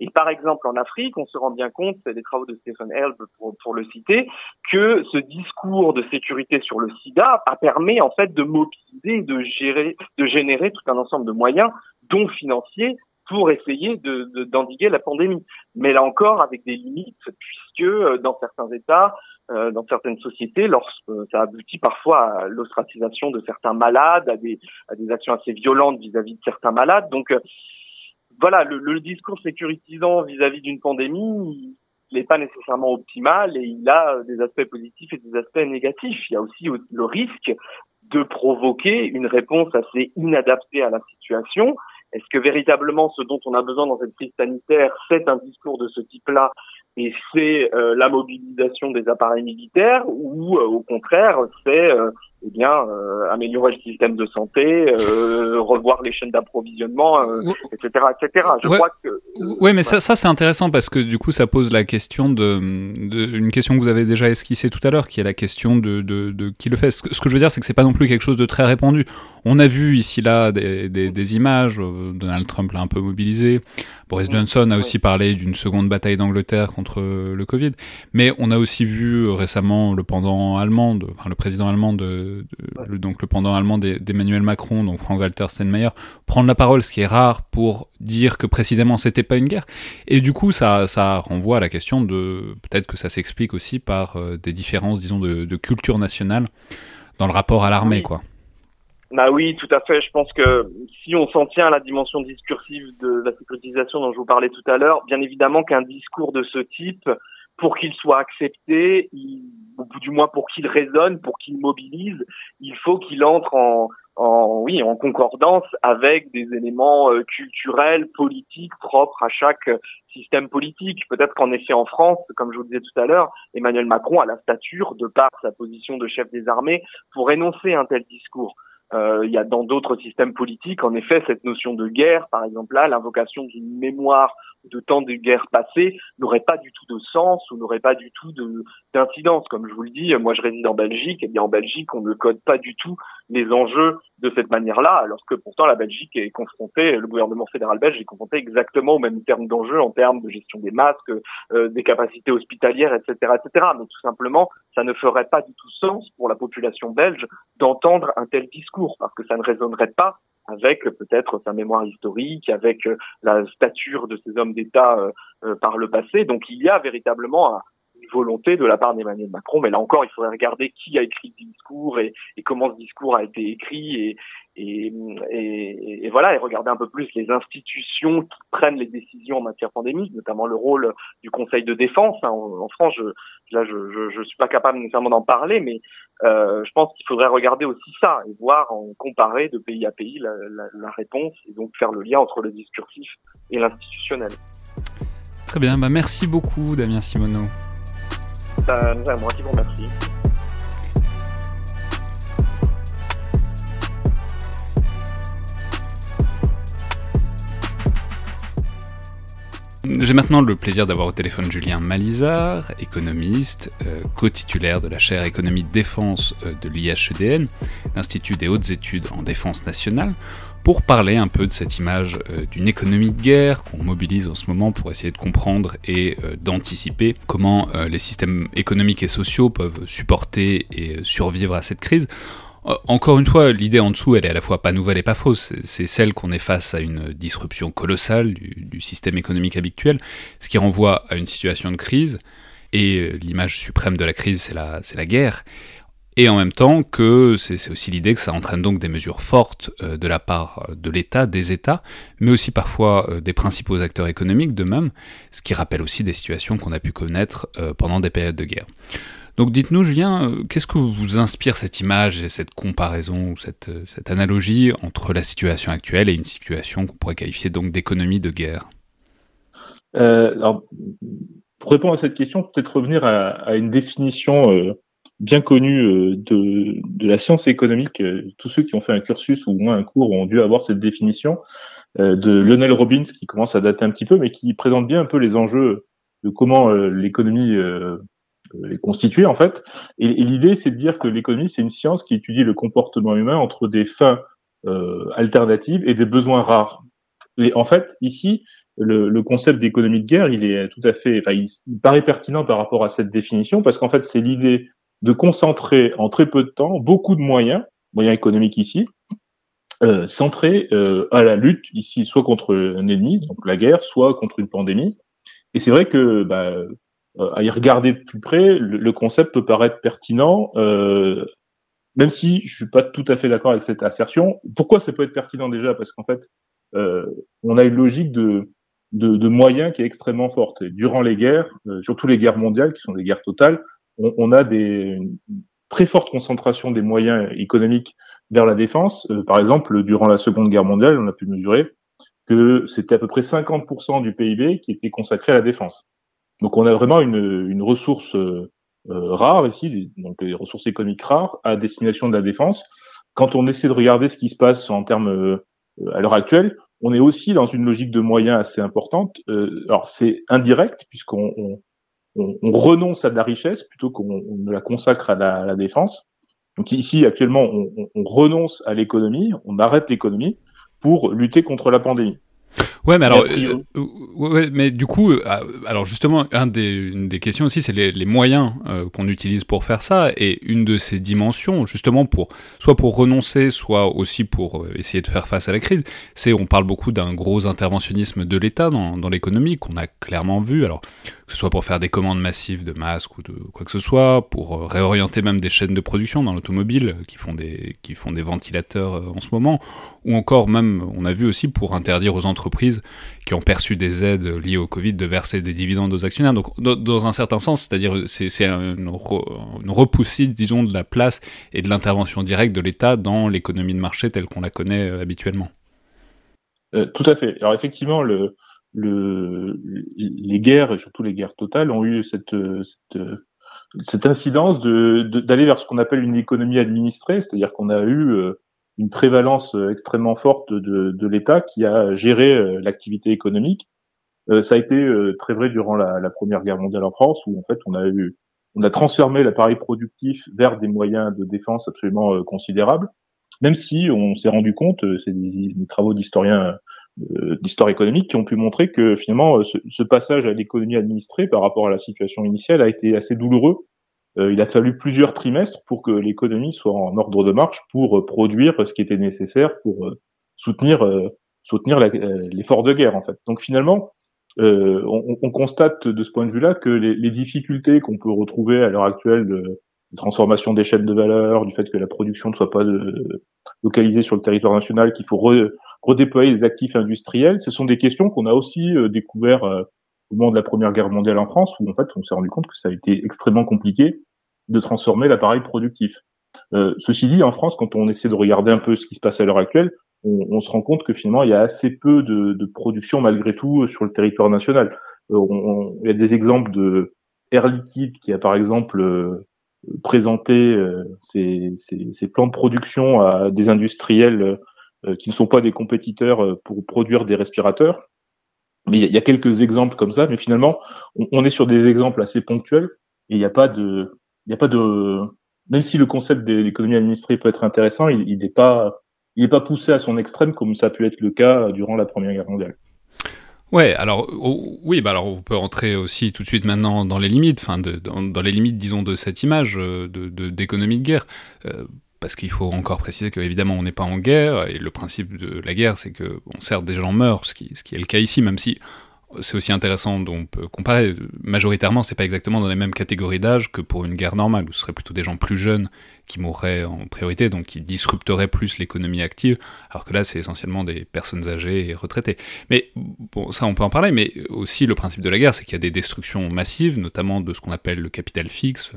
Et par exemple, en Afrique, on se rend bien compte, c'est des travaux de Stephen Elb pour, pour, le citer, que ce discours de sécurité sur le sida a permis en fait de mobiliser, de gérer, de générer tout un ensemble de moyens, dont financiers, pour essayer de, d'endiguer la pandémie. Mais là encore, avec des limites, puisque euh, dans certains États, euh, dans certaines sociétés, lorsque ça aboutit parfois à l'ostracisation de certains malades, à des, à des actions assez violentes vis-à-vis de certains malades. Donc euh, voilà, le, le, discours sécurisant vis-à-vis d'une pandémie, n'est pas nécessairement optimal et il a des aspects positifs et des aspects négatifs. Il y a aussi le risque de provoquer une réponse assez inadaptée à la situation. Est-ce que véritablement ce dont on a besoin dans cette crise sanitaire, c'est un discours de ce type-là et c'est euh, la mobilisation des appareils militaires ou euh, au contraire c'est euh, eh bien améliorer le système de santé, revoir les chaînes d'approvisionnement, etc., etc. Je crois que oui, mais ça, ça c'est intéressant parce que du coup ça pose la question de, de, une question que vous avez déjà esquissée tout à l'heure, qui est la question de, de, de qui le fait. Ce que, ce que, je veux dire, c'est que c'est pas non plus quelque chose de très répandu. On a vu ici là des, des, des images. Donald Trump l'a un peu mobilisé. Boris Johnson a aussi parlé d'une seconde bataille d'Angleterre contre le Covid, mais on a aussi vu récemment le pendant allemand, enfin le président allemand de, le, donc le pendant allemand d'Emmanuel Macron, donc Frank-Walter Steinmeier, prendre la parole, ce qui est rare pour dire que précisément c'était pas une guerre. Et du coup, ça, ça renvoie à la question de peut-être que ça s'explique aussi par euh, des différences, disons, de, de, culture nationale dans le rapport à l'armée, quoi. Bah oui, tout à fait. Je pense que si on s'en tient à la dimension discursive de la sécurisation dont je vous parlais tout à l'heure, bien évidemment qu'un discours de ce type, pour qu'il soit accepté, ou du moins pour qu'il résonne, pour qu'il mobilise, il faut qu'il entre en, en, oui, en concordance avec des éléments euh, culturels, politiques propres à chaque système politique. Peut-être qu'en effet en France, comme je vous disais tout à l'heure, Emmanuel Macron a la stature, de par sa position de chef des armées, pour énoncer un tel discours. Euh, il y a dans d'autres systèmes politiques, en effet, cette notion de guerre, par exemple là, l'invocation d'une mémoire de temps de guerre passées n'aurait pas du tout de sens ou n'aurait pas du tout d'incidence. Comme je vous le dis, moi je réside en Belgique, et bien en Belgique on ne code pas du tout les enjeux de cette manière-là, alors que pourtant la Belgique est confrontée, le gouvernement fédéral belge est confronté exactement aux mêmes termes d'enjeux en termes de gestion des masques, euh, des capacités hospitalières, etc., etc. Mais tout simplement, ça ne ferait pas du tout sens pour la population belge d'entendre un tel discours, parce que ça ne résonnerait pas avec peut-être sa mémoire historique, avec euh, la stature de ces hommes d'État euh, euh, par le passé. Donc il y a véritablement volonté de la part d'Emmanuel Macron, mais là encore, il faudrait regarder qui a écrit ce discours et, comment ce discours a été écrit et, voilà, et regarder un peu plus les institutions qui prennent les décisions en matière pandémique, notamment le rôle du Conseil de défense. Hein. En, France, je, là, je, je, suis pas capable nécessairement d'en parler, mais euh, je pense qu'il faudrait regarder aussi ça et voir, en comparer de pays à pays la réponse et donc faire le lien entre le discursif et l'institutionnel. Très bien, bah merci beaucoup Damien Simoneau. Vous remercie. J'ai maintenant le plaisir d'avoir au téléphone Julien Malizard, économiste, euh, co-titulaire de la chaire économie de défense euh, de l'IHEDN, l'Institut des hautes études en défense nationale, pour parler un peu de cette image euh, d'une économie de guerre qu'on mobilise en ce moment pour essayer de comprendre et euh, d'anticiper comment euh, les systèmes économiques et sociaux peuvent supporter et survivre à cette crise. Encore une fois, l'idée en dessous, elle est à la fois pas nouvelle et pas fausse. C'est celle qu'on est face à une disruption colossale du, système économique habituel, ce qui renvoie à une situation de crise. Et l'image suprême de la crise, c'est la guerre. Et en même temps que c'est aussi l'idée que ça entraîne donc des mesures fortes euh, de la part de l'État, des États, mais aussi parfois euh, des principaux acteurs économiques de même, ce qui rappelle aussi des situations qu'on a pu connaître euh, pendant des périodes de guerre. Donc dites-nous, Julien, qu'est-ce que vous inspire cette image et cette comparaison ou cette, analogie entre la situation actuelle et une situation qu'on pourrait qualifier donc d'économie de guerre? Alors, Pour répondre à cette question, peut-être revenir à une définition bien connu euh, de, la science économique. Euh, tous ceux qui ont fait un cursus ou moins un cours ont dû avoir cette définition euh, de Lionel Robbins qui commence à dater un petit peu, mais qui présente bien un peu les enjeux de comment l'économie est constituée en fait. Et, l'idée, c'est de dire que l'économie, c'est une science qui étudie le comportement humain entre des fins alternatives et des besoins rares. Et en fait, ici, le, concept d'économie de guerre, il est tout à fait, enfin, il paraît pertinent par rapport à cette définition parce qu'en fait, c'est l'idée de concentrer en très peu de temps beaucoup de moyens, moyens économiques ici, euh, centrés euh, à la lutte ici, soit contre un ennemi, donc la guerre, soit contre une pandémie. Et c'est vrai que, bah, euh, à y regarder de plus près, le, concept peut paraître pertinent, euh, même si je suis pas tout à fait d'accord avec cette assertion. Pourquoi ça peut être pertinent déjà? Parce qu'en fait, euh, on a une logique de, de, de, moyens qui est extrêmement forte. Et durant les guerres, surtout les guerres mondiales, qui sont des guerres totales, on, a des une très forte concentration des moyens économiques vers la défense. Euh, par exemple, durant la Seconde Guerre mondiale, on a pu mesurer que c'était à peu près 50% du PIB qui était consacré à la défense. Donc on a vraiment une, une ressource euh, euh, rare ici, donc les ressources économiques rares à destination de la défense. Quand on essaie de regarder ce qui se passe en termes à l'heure actuelle, on est aussi dans une logique de moyens assez importante. alors c'est indirect puisqu'on on, on, renonce à de la richesse plutôt qu'on ne la consacre à la, défense. Donc ici, actuellement, on, on renonce à l'économie, on arrête l'économie pour lutter contre la pandémie. Ouais, mais alors, euh, euh, ouais, mais du coup, euh, alors justement, un des, une des questions aussi, c'est les, les, moyens qu'on utilise pour faire ça, et une de ces dimensions, justement, pour soit pour renoncer, soit aussi pour essayer de faire face à la crise, c'est on parle beaucoup d'un gros interventionnisme de l'État dans, dans l'économie qu'on a clairement vu. Alors, que ce soit pour faire des commandes massives de masques ou de quoi que ce soit, pour réorienter même des chaînes de production dans l'automobile qui font des qui font des ventilateurs en ce moment, ou encore même, on a vu aussi pour interdire aux entreprises qui ont perçu des aides liées au Covid de verser des dividendes aux actionnaires. Donc, dans un certain sens, c'est-à-dire c'est une, repoussite, disons, de la place et de l'intervention directe de l'État dans l'économie de marché telle qu'on la connaît euh, habituellement. Euh, tout à fait. Alors effectivement, le, le, les guerres, et surtout les guerres totales, ont eu cette, cette, cette incidence d'aller de, vers ce qu'on appelle une économie administrée, c'est-à-dire qu'on a eu euh, une prévalence euh, extrêmement forte de, de l'État qui a géré euh, l'activité économique. Ça a été très vrai durant la, la, Première Guerre mondiale en France, où en fait on a eu, on a transformé l'appareil productif vers des moyens de défense absolument considérables, même si on s'est rendu compte, c'est des, des, travaux d'historiens d'histoire économique qui ont pu montrer que finalement ce, ce passage à l'économie administrée par rapport à la situation initiale a été assez douloureux euh, il a fallu plusieurs trimestres pour que l'économie soit en ordre de marche pour euh, produire ce qui était nécessaire pour euh, soutenir soutenir l'effort de guerre en fait. Donc finalement, euh, on, on, constate de ce point de vue-là que les, les difficultés qu'on peut retrouver à l'heure actuelle de, transformation des chaînes de valeur, du fait que la production ne soit pas de, localisée sur le territoire national, qu'il faut redéployer des actifs industriels, ce sont des questions qu'on a aussi euh, découvert au moment de la Première Guerre mondiale en France, où en fait on s'est rendu compte que ça a été extrêmement compliqué de transformer l'appareil productif. Euh, ceci dit, en France, quand on essaie de regarder un peu ce qui se passe à l'heure actuelle, on, on, se rend compte que finalement il y a assez peu de, de production malgré tout sur le territoire national. Euh, on, il y a des exemples de Air Liquide qui a par exemple euh, présenté euh, ses, ses, ses, plans de production à des industriels euh, qui ne sont pas des compétiteurs pour produire des respirateurs mais il y, a quelques exemples comme ça, mais finalement, on, est sur des exemples assez ponctuels et il n'y a pas de, il n'y a pas de, même si le concept de l'économie administrée peut être intéressant, il n'est pas, il n'est pas poussé à son extrême comme ça a pu être le cas durant la Première Guerre mondiale. Ouais, alors oui, bah alors on peut entrer aussi tout de suite maintenant dans les limites, enfin dans, dans, les limites, disons, de cette image euh, de d'économie de, de, guerre. Euh, parce qu'il faut encore préciser qu'évidemment on n'est pas en guerre, et le principe de la guerre c'est que, bon, certes des gens meurent, ce qui, est le cas ici, même si c'est aussi intéressant, donc peut comparer. Majoritairement, c'est pas exactement dans les mêmes catégories d'âge que pour une guerre normale, où ce serait plutôt des gens plus jeunes qui mourraient en priorité, donc qui disrupteraient plus l'économie active, alors que là, c'est essentiellement des personnes âgées et retraitées. Mais bon, ça, on peut en parler, mais aussi le principe de la guerre, c'est qu'il y a des destructions massives, notamment de ce qu'on appelle le capital fixe,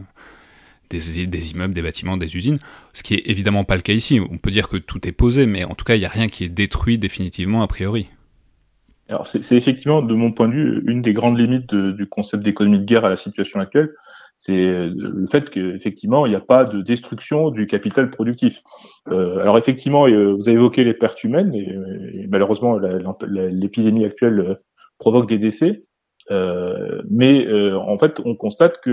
des, des, immeubles, des bâtiments, des usines, ce qui est évidemment pas le cas ici. On peut dire que tout est posé, mais en tout cas, il n'y a rien qui est détruit définitivement a priori. Alors c'est effectivement, de mon point de vue, une des grandes limites du concept d'économie de guerre à la situation actuelle, c'est le fait qu'effectivement, il n'y a pas de destruction du capital productif. Euh, alors effectivement, euh, vous avez évoqué les pertes humaines, et, malheureusement, l'épidémie actuelle euh, provoque des décès, euh, mais euh, en fait, on constate que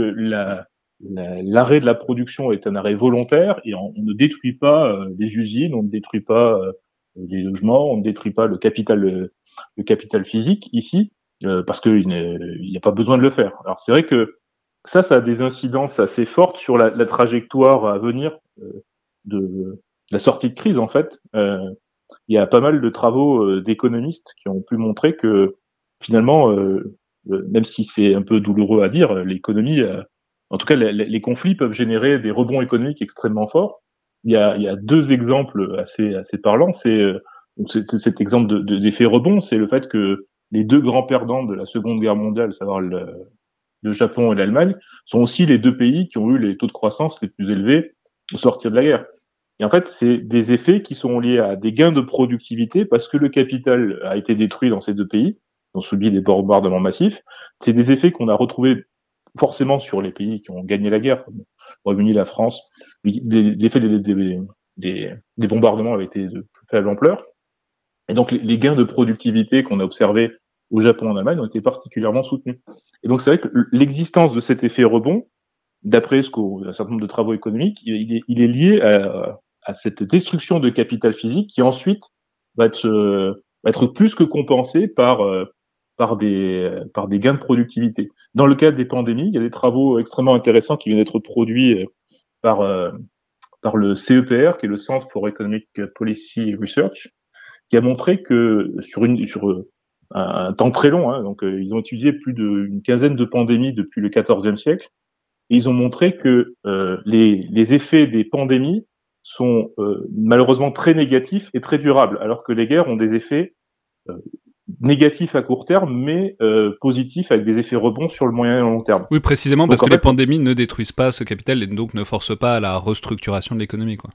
l'arrêt la, de la production est un arrêt volontaire, et on, ne détruit pas les usines, on ne détruit pas les logements, on ne détruit pas le capital le capital physique ici, euh, parce qu'il n'y a pas besoin de le faire. Alors c'est vrai que ça, ça a des incidences assez fortes sur la, trajectoire à venir euh, de la sortie de crise en fait. Euh, il y a pas mal de travaux euh, d'économistes qui ont pu montrer que finalement, euh, même si c'est un peu douloureux à dire, l'économie, en tout cas les, les, conflits peuvent générer des rebonds économiques extrêmement forts. Il y a, il y a deux exemples assez, assez parlants. C'est cet exemple d'effet de, rebond, c'est le fait que les deux grands perdants de la Seconde Guerre mondiale, à savoir le, le Japon et l'Allemagne, sont aussi les deux pays qui ont eu les taux de croissance les plus élevés au sortir de la guerre. Et en fait, c'est des effets qui sont liés à des gains de productivité parce que le capital a été détruit dans ces deux pays, ont subi des bombardements massifs. C'est des effets qu'on a retrouvés forcément sur les pays qui ont gagné la guerre, comme le Royaume-Uni, la France. L'effet des, des, bombardements avait été de plus faible ampleur. Et donc, les gains de productivité qu'on a observés au Japon et en Allemagne ont été particulièrement soutenus. Et donc, c'est vrai que l'existence de cet effet rebond, d'après ce certain nombre de travaux économiques, il est, lié à, cette destruction de capital physique qui ensuite va être, plus que compensé par, par, des, gains de productivité. Dans le cadre des pandémies, il y a des travaux extrêmement intéressants qui viennent d'être produits par, par le CEPR, qui est le Centre for Economic Policy Research, qui a montré que sur, euh, un, temps très long, hein, donc euh, ils ont étudié plus d'une quinzaine de pandémies depuis le XIVe siècle, et ils ont montré que euh, les, les, effets des pandémies sont euh, malheureusement très négatifs et très durables, alors que les guerres ont des effets euh, négatifs à court terme, mais euh, positifs avec des effets rebonds sur le moyen et long terme. Oui, précisément parce que les pandémies ne détruisent pas ce capital et donc ne forcent pas à la restructuration de l'économie, quoi.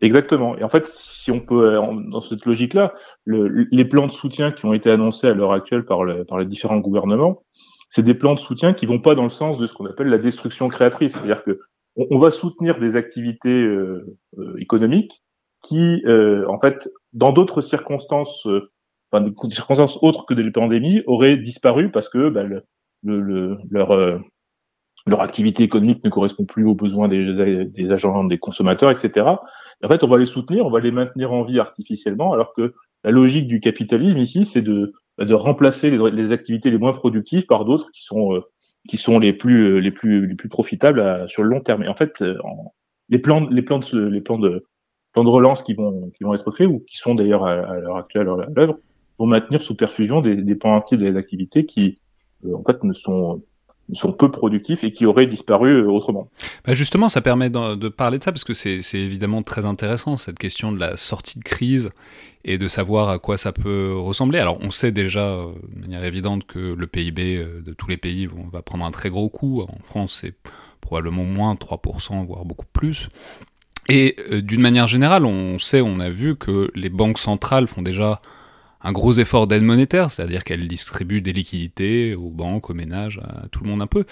Exactement. Et en fait, si on peut, dans cette logique-là, le, les plans de soutien qui ont été annoncés à l'heure actuelle par, le, par les différents gouvernements, c'est des plans de soutien qui vont pas dans le sens de ce qu'on appelle la destruction créatrice. C'est-à-dire que on, on, va soutenir des activités euh, euh, économiques qui, euh, en fait, dans d'autres circonstances, euh, enfin des circonstances autres que des pandémies, auraient disparu parce que bah, euh, leur activité économique ne correspond plus aux besoins des, agents, des consommateurs, etc. En fait, on va les soutenir, on va les maintenir en vie artificiellement, alors que la logique du capitalisme ici, c'est de, de remplacer les, activités les moins productives par d'autres qui sont euh, les plus euh, les plus les plus profitables sur le long terme. Et en fait, les plans de les plans de relance qui vont être faits ou qui sont d'ailleurs à l'heure actuelle à l'œuvre vont maintenir sous perfusion des, des pans entiers des activités qui en fait ne sont sont peu productifs et qui auraient disparu euh, autrement. Bah justement, ça permet de, de, parler de ça parce que c'est évidemment très intéressant cette question de la sortie de crise et de savoir à quoi ça peut ressembler. Alors on sait déjà euh, de manière évidente que le PIB euh, de tous les pays va prendre un très gros coup. En France, c'est probablement moins 3%, voire beaucoup plus. Et d'une manière générale, on sait, on a vu que les banques centrales font déjà un gros effort d'aide monétaire, c'est-à-dire qu'elle distribue des liquidités aux banques, aux ménages, à tout le monde un peu.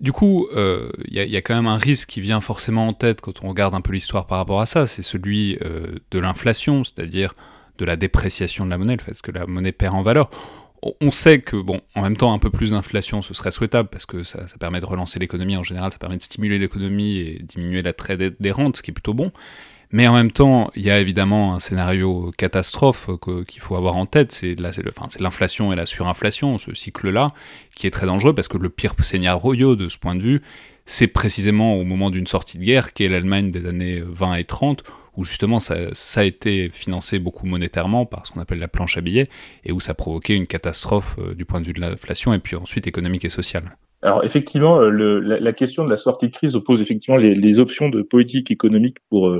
Du coup, il euh, y, y, a quand même un risque qui vient forcément en tête quand on regarde un peu l'histoire par rapport à ça, c'est celui euh, de l'inflation, c'est-à-dire de la dépréciation de la monnaie, le fait que la monnaie perd en valeur. On sait que, bon, en même temps, un peu plus d'inflation, ce serait souhaitable parce que ça, ça permet de relancer l'économie en général, ça permet de stimuler l'économie et diminuer la traite des rentes, ce qui est plutôt bon. Mais en même temps, il y a évidemment un scénario catastrophe qu'il faut avoir en tête, c'est l'inflation et la surinflation, ce cycle-là, qui est très dangereux parce que le pire scénario de ce point de vue, c'est précisément au moment d'une sortie de guerre, qui est l'Allemagne des années 20 et 30, où justement ça, a été financé beaucoup monétairement par ce qu'on appelle la planche à billets, et où ça provoquait une catastrophe du point de vue de l'inflation, et puis ensuite économique et sociale. Alors effectivement, le, la, question de la sortie de crise oppose effectivement les, les options de politique économique pour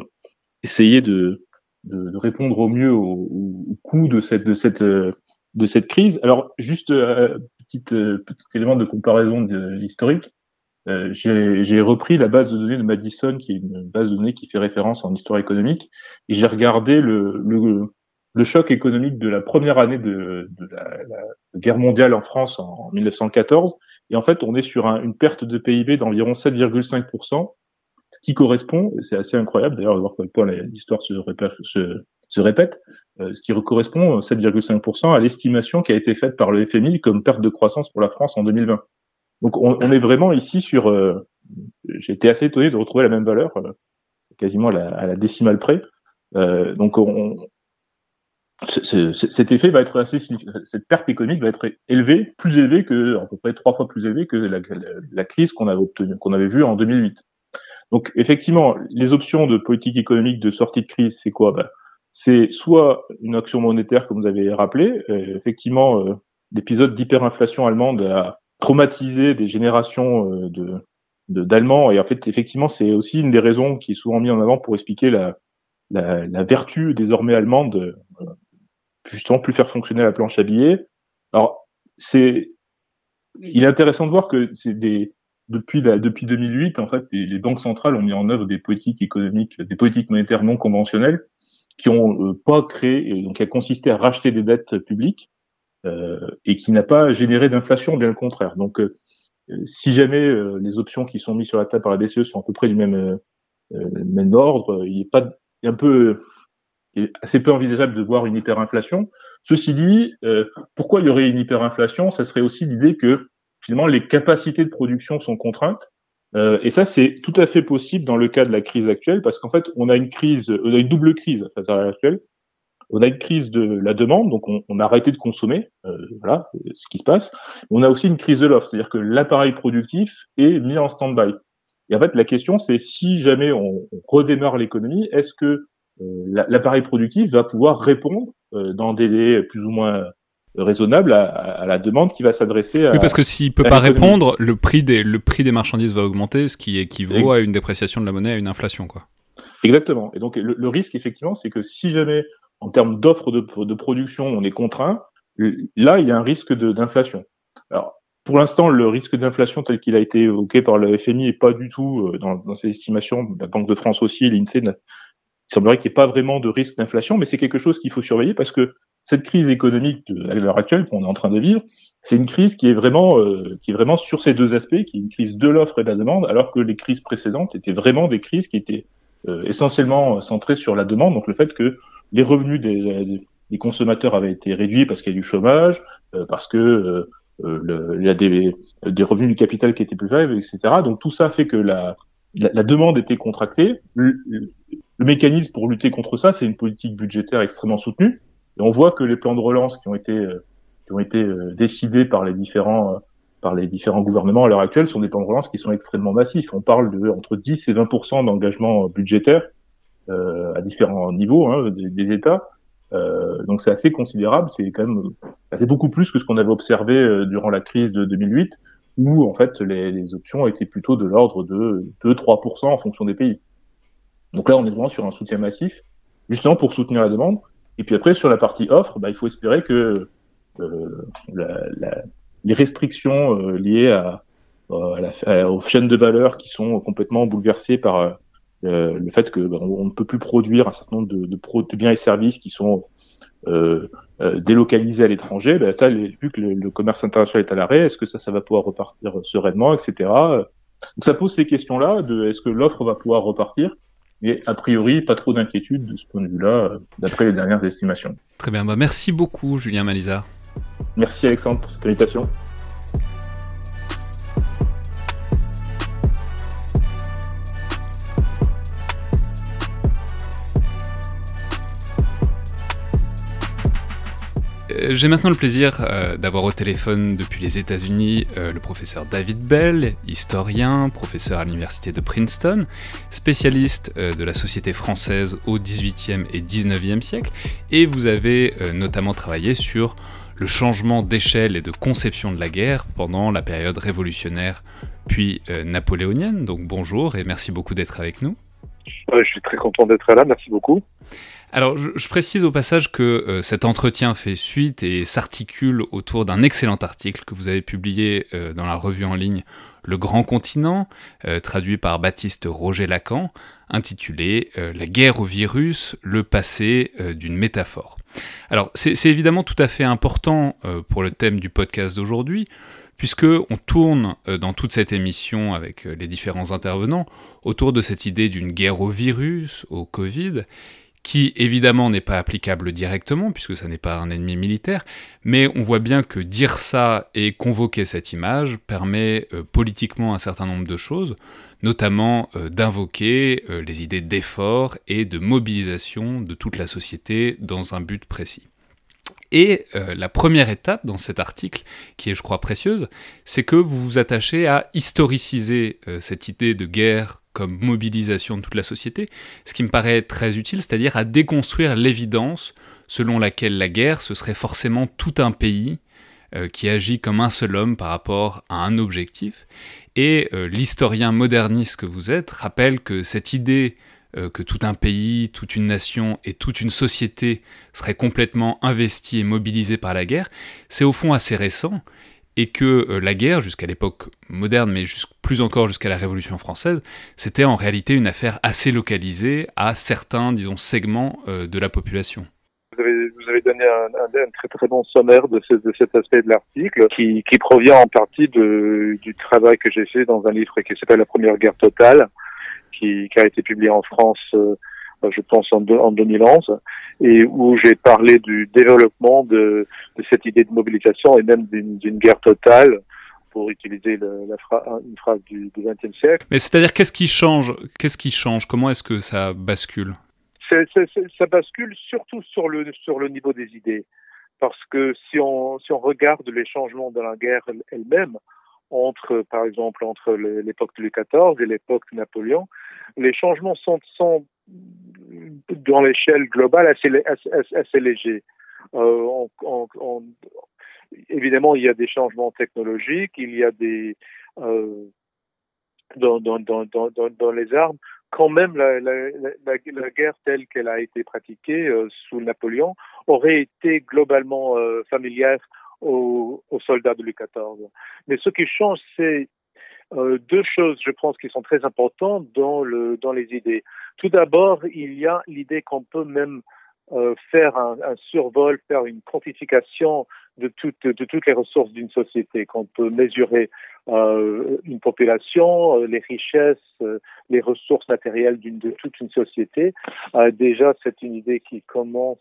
essayer de, de, de, répondre au mieux au, au coût de cette, de cette de cette crise. Alors, juste euh, petit, euh, petit élément de comparaison de, historique. Euh, j'ai repris la base de données de Madison, qui est une base de données qui fait référence en histoire économique, et j'ai regardé le, le, le, choc économique de la première année de, de la, la, guerre mondiale en France en, 1914. Et en fait, on est sur un, une perte de PIB d'environ 7,5%, ce qui correspond, c'est assez incroyable d'ailleurs de voir quel point l'histoire se, répète, euh, ce qui correspond 7,5% à l'estimation qui a été faite par le FMI comme perte de croissance pour la France en 2020. Donc on, est vraiment ici sur, euh, été assez étonné de retrouver la même valeur, euh, quasiment à la, décimale près. Euh, donc on, cet effet va être assez cette perte économique va être élevée, plus élevée que à peu près trois fois plus élevée que la crise qu'on avait obtenue, qu'on avait vue en 2008. Donc effectivement, les options de politique économique de sortie de crise, c'est quoi? Ben, c'est soit une action monétaire, comme vous avez rappelé. Euh, effectivement, euh, l'épisode d'hyperinflation allemande a traumatisé des générations euh, de d'Allemands. Et en fait, effectivement, c'est aussi une des raisons qui est souvent mise en avant pour expliquer la, la, la vertu désormais allemande de justement plus faire fonctionner la planche à billets. Alors, c'est il est intéressant de voir que c'est des depuis la, depuis 2008, en fait, les, banques centrales ont mis en œuvre des politiques économiques, des politiques monétaires non conventionnelles qui ont euh, pas créé, donc qui a consisté à racheter des dettes publiques euh, et qui n'a pas généré d'inflation, bien le contraire. Donc, euh, si jamais les options qui sont mises sur la table par la BCE sont à peu près du même, même ordre, il est pas un peu assez peu envisageable de voir une hyperinflation. Ceci dit, pourquoi il y aurait une hyperinflation? Ça serait aussi l'idée que finalement les capacités de production sont contraintes euh, et ça, c'est tout à fait possible dans le cas de la crise actuelle, parce qu'en fait, on a une crise, on a une double crise à l'heure actuelle. On a une crise de la demande, donc on, a arrêté de consommer, euh, voilà ce qui se passe. On a aussi une crise de l'offre, c'est-à-dire que l'appareil productif est mis en stand-by. Et en fait, la question, c'est si jamais on, redémarre l'économie, est-ce que euh, l'appareil productif va pouvoir répondre euh, dans des délais plus ou moins raisonnable à, à, la demande qui va s'adresser à. Oui, parce que s'il peut pas répondre, le prix des le prix des marchandises va augmenter, ce qui équivaut à une dépréciation de la monnaie, à une inflation, quoi. Exactement. Et donc le, le risque, effectivement, c'est que si jamais en termes d'offres de, de, production, on est contraint, là, il y a un risque d'inflation. Alors, pour l'instant, le risque d'inflation tel qu'il a été évoqué par le FMI est pas du tout euh, dans, dans ses estimations. La Banque de France aussi, l'INSEE, il semblerait qu'il n'y ait pas vraiment de risque d'inflation, mais c'est quelque chose qu'il faut surveiller parce que cette crise économique à l'heure actuelle qu'on est en train de vivre, c'est une crise qui est vraiment euh, qui est vraiment sur ces deux aspects, qui est une crise de l'offre et de la demande, alors que les crises précédentes étaient vraiment des crises qui étaient euh, essentiellement centrées sur la demande. Donc le fait que les revenus des, des consommateurs avaient été réduits parce qu'il y a du chômage, euh, parce que euh, le, il y a des, des, revenus du capital qui étaient plus faibles, etc. Donc tout ça fait que la, la, la demande était contractée. Le, le mécanisme pour lutter contre ça, c'est une politique budgétaire extrêmement soutenue. Et on voit que les plans de relance qui ont été euh, qui ont été euh, décidés par les différents euh, par les différents gouvernements à l'heure actuelle sont des plans de relance qui sont extrêmement massifs. On parle de entre 10 et 20% d'engagement budgétaire euh, à différents niveaux hein, des, des, États. Euh, donc c'est assez considérable. C'est quand même c'est beaucoup plus que ce qu'on avait observé durant la crise de 2008, où en fait les, les options étaient plutôt de l'ordre de 2-3% en fonction des pays. Donc là, on est vraiment sur un soutien massif, justement pour soutenir la demande. Et puis après, sur la partie offre, bah, il faut espérer que euh, les restrictions euh, liées la, aux chaînes de valeur qui sont complètement bouleversées par euh, le fait que bah, ne peut plus produire un certain nombre de, biens et services qui sont euh, euh, délocalisés à l'étranger, bah, ça, vu que le, le, commerce international est à l'arrêt, est-ce que ça, ça va pouvoir repartir sereinement, etc. Donc ça pose ces questions-là de est-ce que l'offre va pouvoir repartir? Et a priori, pas trop d'inquiétude de ce point de vue-là, euh, d'après les dernières estimations. Très bien, bah merci beaucoup Julien Malizard. Merci Alexandre pour cette invitation. J'ai maintenant le plaisir euh, d'avoir au téléphone depuis les États-Unis euh, le professeur David Bell, historien, professeur à l'université de Princeton, spécialiste de la société française au XVIIIe et XIXe siècle, et vous avez notamment travaillé sur le changement d'échelle et de conception de la guerre pendant la période révolutionnaire puis napoléonienne. Donc bonjour et merci beaucoup d'être avec nous. je suis très content d'être là, merci beaucoup. Alors, je, précise au passage que euh, cet entretien fait suite et s'articule autour d'un excellent article que vous avez publié euh, dans la revue en ligne Le Grand Continent, euh, traduit par Baptiste Roger Lacan, intitulé La guerre au virus, le passé d'une métaphore. Alors, c'est évidemment tout à fait important pour le thème du podcast d'aujourd'hui, puisque on tourne dans toute cette émission avec les différents intervenants autour de cette idée d'une guerre au virus, au Covid, qui évidemment n'est pas applicable directement, puisque ça n'est pas un ennemi militaire, mais on voit bien que dire ça et convoquer cette image permet euh, politiquement un certain nombre de choses, notamment euh, d'invoquer euh, les idées d'effort et de mobilisation de toute la société dans un but précis. Et la première étape dans cet article, qui est je crois précieuse, c'est que vous vous attachez à historiciser cette idée de guerre comme mobilisation de toute la société, ce qui me paraît très utile, c'est-à-dire à déconstruire l'évidence selon laquelle la guerre, ce serait forcément tout un pays euh, qui agit comme un seul homme par rapport à un objectif. Et euh, l'historien moderniste que vous êtes rappelle que cette idée euh, que tout un pays, toute une nation et toute une société serait complètement investie et mobilisée par la guerre, c'est au fond assez récent, et que euh, la guerre, jusqu'à l'époque moderne, mais plus encore jusqu'à la Révolution française, c'était en réalité une affaire assez localisée à certains, disons, segments euh, de la population. Vous avez, donné un, très très bon sommaire de, ce, de cet aspect de l'article, qui, provient en partie du travail que j'ai fait dans un livre qui s'appelle La Première Guerre totale, qui, qui a été publié en France. Euh, je pense en, en 2011, et où j'ai parlé du développement de, de, cette idée de mobilisation et même d'une guerre totale pour utiliser le, la une phrase du XXe siècle. Mais c'est-à-dire qu'est-ce qui change Qu'est-ce qui change? Comment est-ce que ça bascule? Ça bascule surtout sur le sur le niveau des idées, parce que si on si on regarde les changements de la guerre elle-même, entre, par exemple, entre l'époque de Louis XIV et l'époque de Napoléon, les changements sont, sont dans l'échelle globale assez, légers. Euh, évidemment, il y a des changements technologiques, il y a des euh, dans, les armes. Quand même, la, guerre telle qu'elle a été pratiquée euh, sous Napoléon aurait été globalement familière aux, soldats de Louis XIV. Mais ce qui change, c'est euh, deux choses, je pense, qui sont très importantes dans, le, dans les idées. Tout d'abord, il y a l'idée qu'on peut même euh, faire un, un, survol, faire une quantification de, toutes de toutes les ressources d'une société, qu'on peut mesurer euh, une population, euh, les richesses, euh, les ressources matérielles de toute une société. déjà, c'est une idée qui commence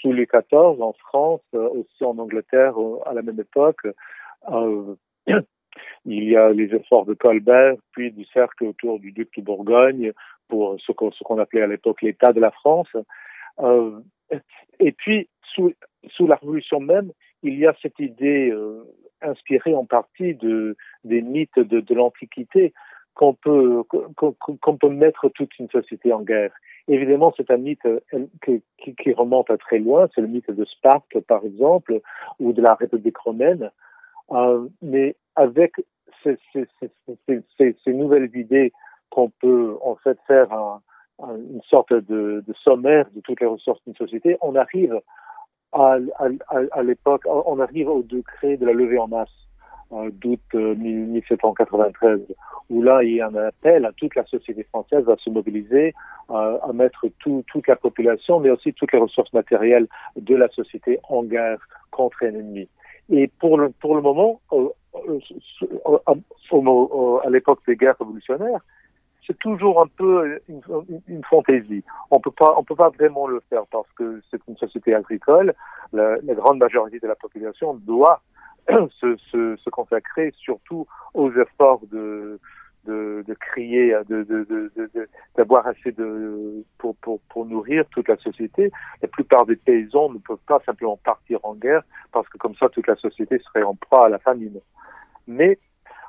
sous les 14 en France, aussi en Angleterre à la même époque. Il y a les efforts de Colbert, puis du cercle autour du duc de Bourgogne pour ce qu'on appelait à l'époque l'État de la France. Euh, et puis, sous, la Révolution même, il y a cette idée euh, inspirée en partie de, des mythes de, l'Antiquité qu'on peut, mettre toute une société en guerre. Évidemment, c'est un mythe euh, qui, remonte à très loin, c'est le mythe de Sparte, par exemple, ou de la République romaine. Euh, mais avec ces, nouvelles idées qu'on peut en fait faire un, une sorte de, sommaire de toutes les ressources d'une société, on arrive à, l'époque, on arrive au degré de la levée en masse euh, d'août 1793, où là il y a un appel à toute la société française à se mobiliser, euh, à mettre tout, toute la population, mais aussi toutes les ressources matérielles de la société en guerre contre un ennemi. Et pour le, pour le moment, euh, euh, à l'époque des guerres révolutionnaires, c'est toujours un peu une, une, fantaisie. On peut pas, on peut pas vraiment le faire parce que c'est une société agricole. La, la, grande majorité de la population doit se, se, se, consacrer surtout aux efforts de, de, crier, de, d'avoir assez de pour, pour, pour nourrir toute la société. La plupart des paysans ne peuvent pas simplement partir en guerre parce que comme ça toute la société serait en proie à la famine. Mais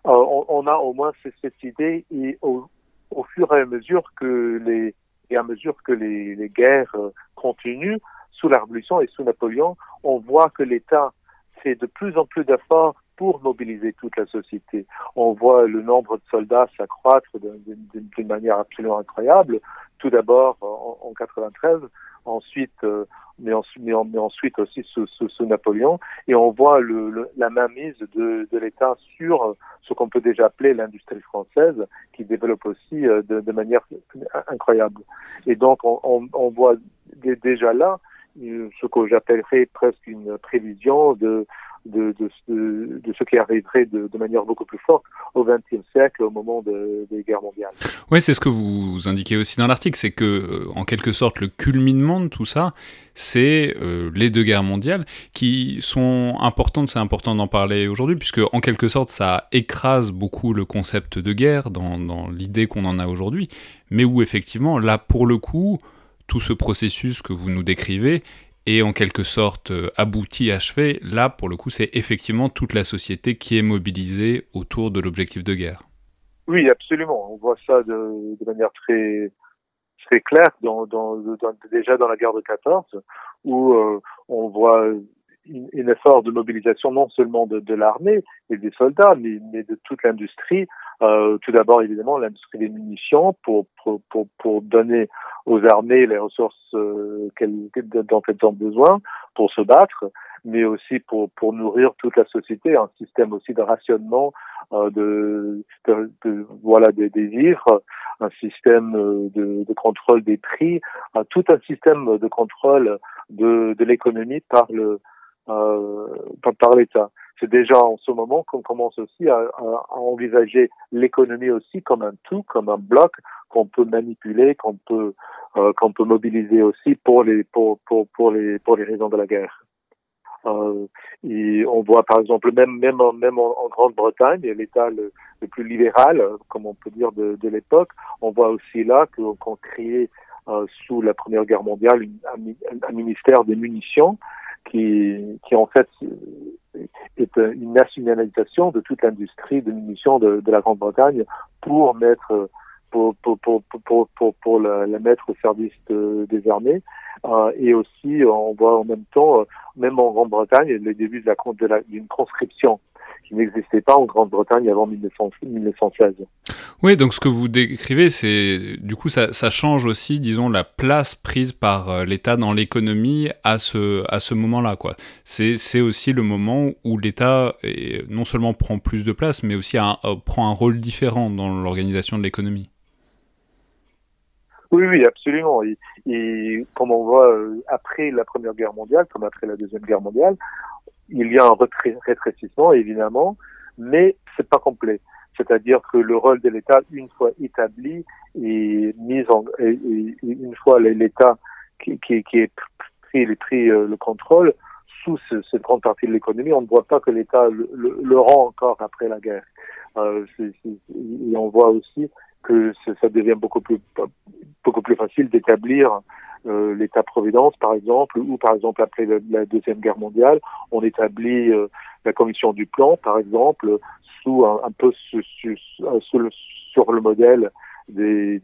euh, on, a au moins cette, idée et au, au, fur et à mesure que les et à mesure que les, les guerres euh, continuent sous la Révolution et sous Napoléon, on voit que l'État fait de plus en plus d'efforts pour mobiliser toute la société. On voit le nombre de soldats s'accroître d'une manière absolument incroyable. Tout d'abord en, en, 93, ensuite, euh, mais, ensuite aussi sous, Napoléon, et on voit la mainmise de, l'État sur ce qu'on peut déjà appeler l'industrie française, qui développe aussi euh, de, manière incroyable. Et donc on, on, on voit déjà là euh, ce que j'appellerais presque une prévision de de, ce qui arriverait de, manière beaucoup plus forte au XXe siècle, au moment des guerres mondiales. Oui, c'est ce que vous indiquez aussi dans l'article, c'est que, euh, en quelque sorte, le culminement de tout ça, c'est euh, les deux guerres mondiales qui sont importantes, c'est important d'en parler aujourd'hui, puisque, en quelque sorte, ça écrase beaucoup le concept de guerre dans l'idée qu'on en a aujourd'hui, mais où, effectivement, là, pour le coup, tout ce processus que vous nous décrivez et en quelque sorte euh, abouti, achevé, là pour le coup c'est effectivement toute la société qui est mobilisée autour de l'objectif de guerre. Oui, absolument. On voit ça de, manière très très claire déjà dans la guerre de 14, où euh, on voit un effort de mobilisation non seulement de, l'armée et des soldats, mais de toute l'industrie. Euh, tout d'abord, évidemment, l'industrie des munitions pour, pour, pour, pour donner aux armées les ressources euh, dont elles ont besoin pour se battre, mais aussi pour, pour nourrir toute la société, un système aussi de rationnement euh, de, de, voilà des, des vivres, un système euh, de, de contrôle des prix, euh, tout un système de contrôle de, de l'économie par le euh, par, par l'État. C'est déjà en ce moment qu'on commence aussi à, envisager l'économie aussi comme un tout, comme un bloc qu'on peut manipuler, qu'on peut euh, qu'on peut mobiliser aussi pour les pour pour pour les pour les raisons de la guerre. Euh, on voit par exemple même même en, même en, Grande-Bretagne, l'État le, plus libéral, comme on peut dire de, l'époque, on voit aussi là qu'on créait euh, sous la Première Guerre mondiale un, ministère des munitions qui qui en fait est une nationalisation de toute l'industrie de munitions de, la Grande-Bretagne pour mettre pour, pour, pour, pour, pour, pour la, mettre au service de, des armées. Euh, et aussi, on voit en même temps, même en Grande-Bretagne, les débuts de la, d'une conscription qui n'existait pas en Grande-Bretagne avant 1916. Oui, donc ce que vous décrivez, c'est du coup ça, ça, change aussi, disons, la place prise par euh, l'État dans l'économie à ce, à ce moment-là. quoi. C'est aussi le moment où l'État non seulement prend plus de place, mais aussi un, prend un rôle différent dans l'organisation de l'économie. Oui, oui, absolument. Et, et comme on voit euh, après la Première Guerre mondiale, comme après la Deuxième Guerre mondiale, il y a un rétrécissement, évidemment, mais c'est pas complet. C'est-à-dire que le rôle de l'État, une fois établi et mis en, une fois l'État qui, qui, est pris, euh, le contrôle sous ce, cette grande partie de l'économie, on ne voit pas que l'État le, rend encore après la guerre. Euh, et on voit aussi que ça devient beaucoup plus beaucoup plus facile d'établir euh, l'État-providence, par exemple, ou par exemple après la, Deuxième Guerre mondiale, on établit euh, la commission du plan, par exemple, sous un, peu sur le modèle de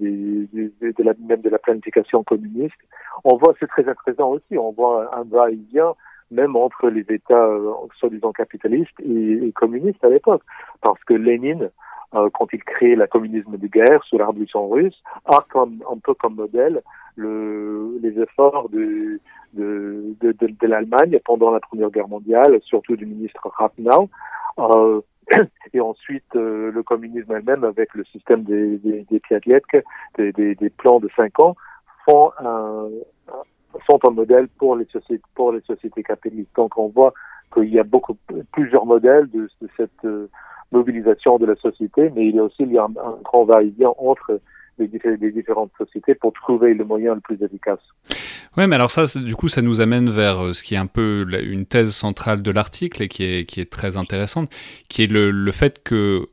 la, même de la planification communiste. On voit, c'est très intéressant aussi, on voit un va-et-vient même entre les États euh, soi-disant capitalistes et, et communistes à l'époque, parce que Lénine euh, quand il crée le communisme de guerre sous la révolution russe, a comme, un peu comme modèle le, les efforts de, de, de, de, l'Allemagne pendant la Première Guerre mondiale, surtout du ministre Rathenau. Euh, et ensuite euh, le communisme elle-même avec le système des, des, des des, plans de cinq ans, font un, sont un modèle pour les sociétés, pour les sociétés capitalistes. Donc on voit qu'il y a beaucoup plusieurs modèles de, de cette euh, mobilisation de la société, mais il y a aussi un, un grand va-et-vient entre des, différentes sociétés pour trouver le moyen le plus efficace. Oui, mais alors ça, du coup, ça nous amène vers euh, ce qui est un peu une thèse centrale de l'article et qui est, très intéressante, qui est le, le fait que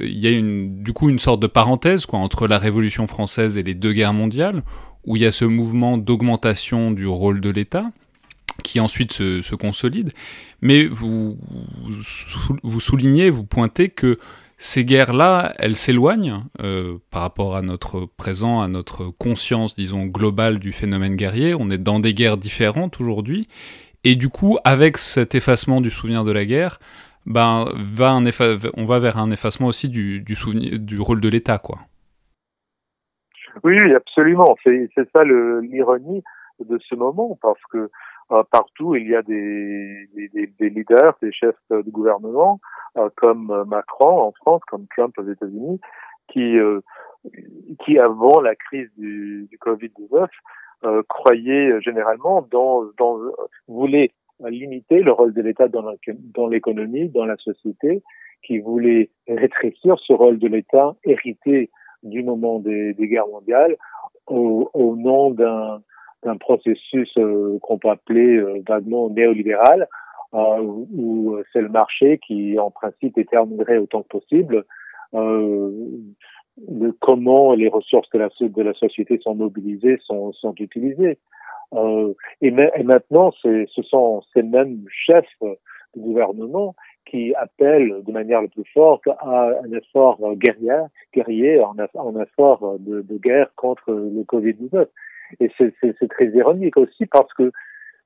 il y a une, du coup une sorte de parenthèse entre la Révolution française et les deux guerres mondiales, où il y a ce mouvement d'augmentation du rôle de l'État, qui ensuite se, se, consolide. Mais vous, vous soulignez, vous pointez que ces guerres-là, elles s'éloignent euh, par rapport à notre présent, à notre conscience, disons, globale du phénomène guerrier. On est dans des guerres différentes aujourd'hui. Et du coup, avec cet effacement du souvenir de la guerre, ben, va un on va vers un effacement aussi du, du, souvenir, du rôle de l'État, quoi. Oui, absolument. C'est ça l'ironie de ce moment, parce que partout, il y a des, des, des, leaders, des chefs de gouvernement, euh, comme Macron en France, comme Trump aux États-Unis, qui, euh, qui avant la crise du, du Covid-19, croyaient généralement dans, dans voulaient limiter le rôle de l'État dans l'économie, dans la société, qui voulaient rétrécir ce rôle de l'État hérité du moment des, des guerres mondiales au, au nom d'un un processus euh, qu'on peut appeler euh, vaguement néolibéral, euh, où c'est le marché qui, en principe, déterminerait autant que possible de comment les ressources de la, société sont mobilisées, sont, utilisées. Et, maintenant, ce sont ces mêmes chefs du gouvernement qui appellent de manière la plus forte à un effort guerrier, guerrier un, un effort de, guerre contre le Covid-19. Et c'est très ironique aussi parce que,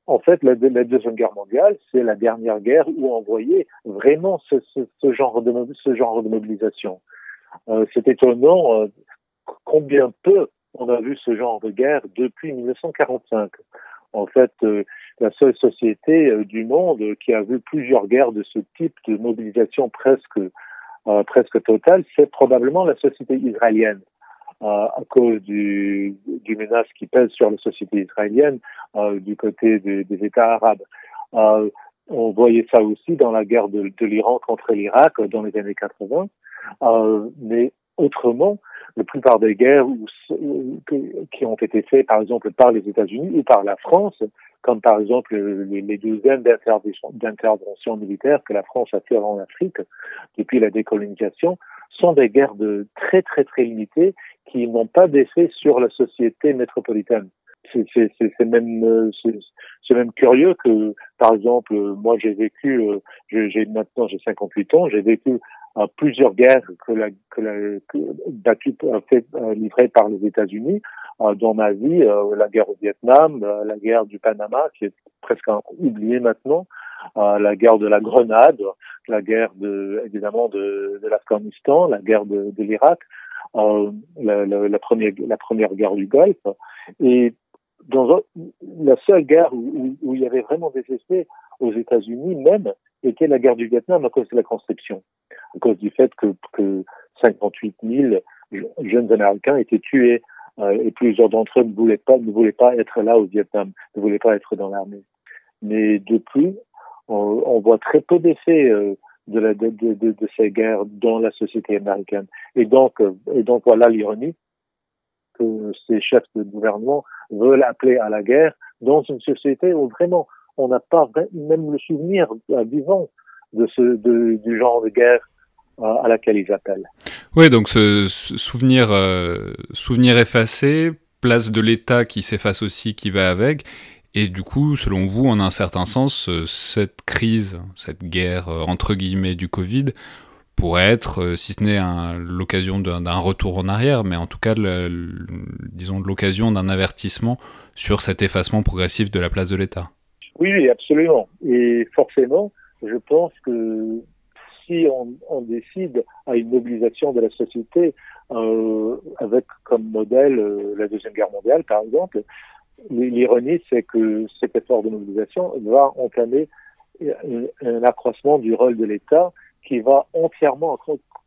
en fait, la, Deuxième Guerre mondiale, c'est la dernière guerre où on voyait vraiment ce, ce, genre, de, mobilisation. Euh, c'est étonnant euh, combien peu on a vu ce genre de guerre depuis 1945. En fait, euh, la seule société du monde qui a vu plusieurs guerres de ce type de mobilisation presque presque totale, c'est probablement la société israélienne à cause du, du menace qui pèse sur la société israélienne euh, du côté des, des États arabes. Euh, on voyait ça aussi dans la guerre de, de l'Iran contre l'Irak dans les années 80. Euh, mais autrement, la plupart des guerres qui ont été faites, par exemple, par les États-Unis ou par la France, comme par exemple les, les douzaines d'interventions militaires que la France a fait en Afrique depuis la décolonisation, sont des guerres de très très très limitées qui n'ont pas d'effet sur la société métropolitaine. C'est même c'est même curieux que par exemple moi j'ai vécu euh, j'ai maintenant j'ai 58 ans j'ai vécu euh, plusieurs guerres que la que la que, fait euh, livrées par les États-Unis dans ma vie la guerre au Vietnam la guerre du Panama qui est presque oubliée maintenant la guerre de la Grenade la guerre de évidemment de, l'Afghanistan la guerre de, l'Irak euh, la, première, la première guerre du Golfe. Et la seule guerre où, il y avait vraiment des effets aux États-Unis même était la guerre du Vietnam à cause de la conscription, à cause du fait que, que 58 000 jeunes Américains étaient tués euh, et plusieurs d'entre eux ne voulaient pas ne voulaient pas être là au Vietnam, ne voulaient pas être dans l'armée. Mais depuis, on, voit très peu d'effets euh, de, ces guerres dans la société américaine. Et donc, euh, et donc voilà l'ironie que ces chefs de gouvernement veulent appeler à la guerre dans une société où vraiment on n'a pas même le souvenir vivant de ce du genre de guerre euh, à laquelle ils appellent. Oui, donc ce, souvenir euh, souvenir effacé, place de l'État qui s'efface aussi, qui va avec, et du coup, selon vous, en un certain sens, euh, cette crise, cette guerre euh, entre guillemets du Covid pourrait être, euh, si ce n'est l'occasion d'un retour en arrière, mais en tout cas, disons, l'occasion d'un avertissement sur cet effacement progressif de la place de l'État. Oui, absolument. Et forcément, je pense que si on, on décide à une mobilisation de la société avec comme modèle la Deuxième Guerre mondiale, par exemple, L'ironie, c'est que cet effort de mobilisation va entamer un accroissement du rôle de l'État qui va entièrement,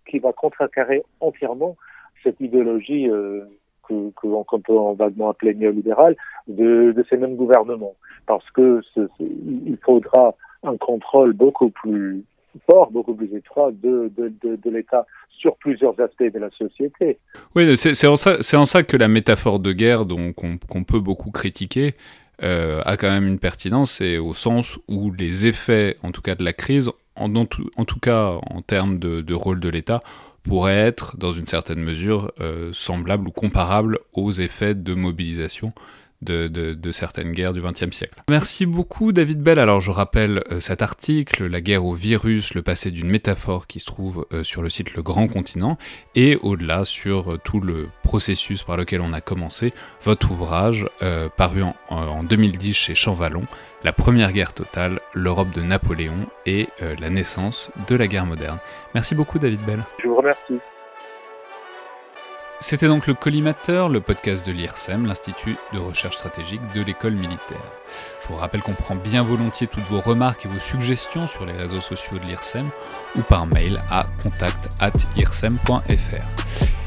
qui va contrecarrer entièrement cette idéologie euh, que qu'on peut vaguement appeler néolibérale de, ces mêmes gouvernements, parce que il faudra un contrôle beaucoup plus fort, beaucoup plus étroit de, de, de, l'État sur plusieurs aspects de la société. Oui, c'est en, en ça que la métaphore de guerre qu'on peut beaucoup critiquer euh, a quand même une pertinence, et au sens où les effets, en tout cas de la crise, en, en tout, cas en termes de, de rôle de l'État, pourraient être, dans une certaine mesure, euh, semblables ou comparables aux effets de mobilisation de, certaines guerres du XXe siècle. Merci beaucoup David Bell. Alors je rappelle euh, cet article, La guerre au virus, le passé d'une métaphore qui se trouve euh, sur le site Le Grand Continent, et au-delà sur euh, tout le processus par lequel on a commencé, votre ouvrage paru en, en, 2010 chez Champvallon, La première guerre totale, l'Europe de Napoléon et la naissance de la guerre moderne. Merci beaucoup David Bell. Je vous remercie. C'était donc le Collimateur, le podcast de l'IRSEM, l'Institut de recherche stratégique de l'école militaire. Je vous rappelle qu'on prend bien volontiers toutes vos remarques et vos suggestions sur les réseaux sociaux de l'IRSEM ou par mail à contact@irsem.fr.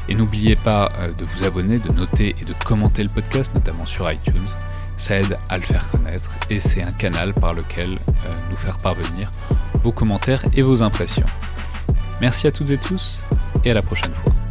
Et n'oubliez pas euh, de vous abonner, de noter et de commenter le podcast, notamment sur iTunes. Ça aide à le faire connaître et c'est un canal par lequel euh, nous faire parvenir vos commentaires et vos impressions. Merci à toutes et tous et à la prochaine fois.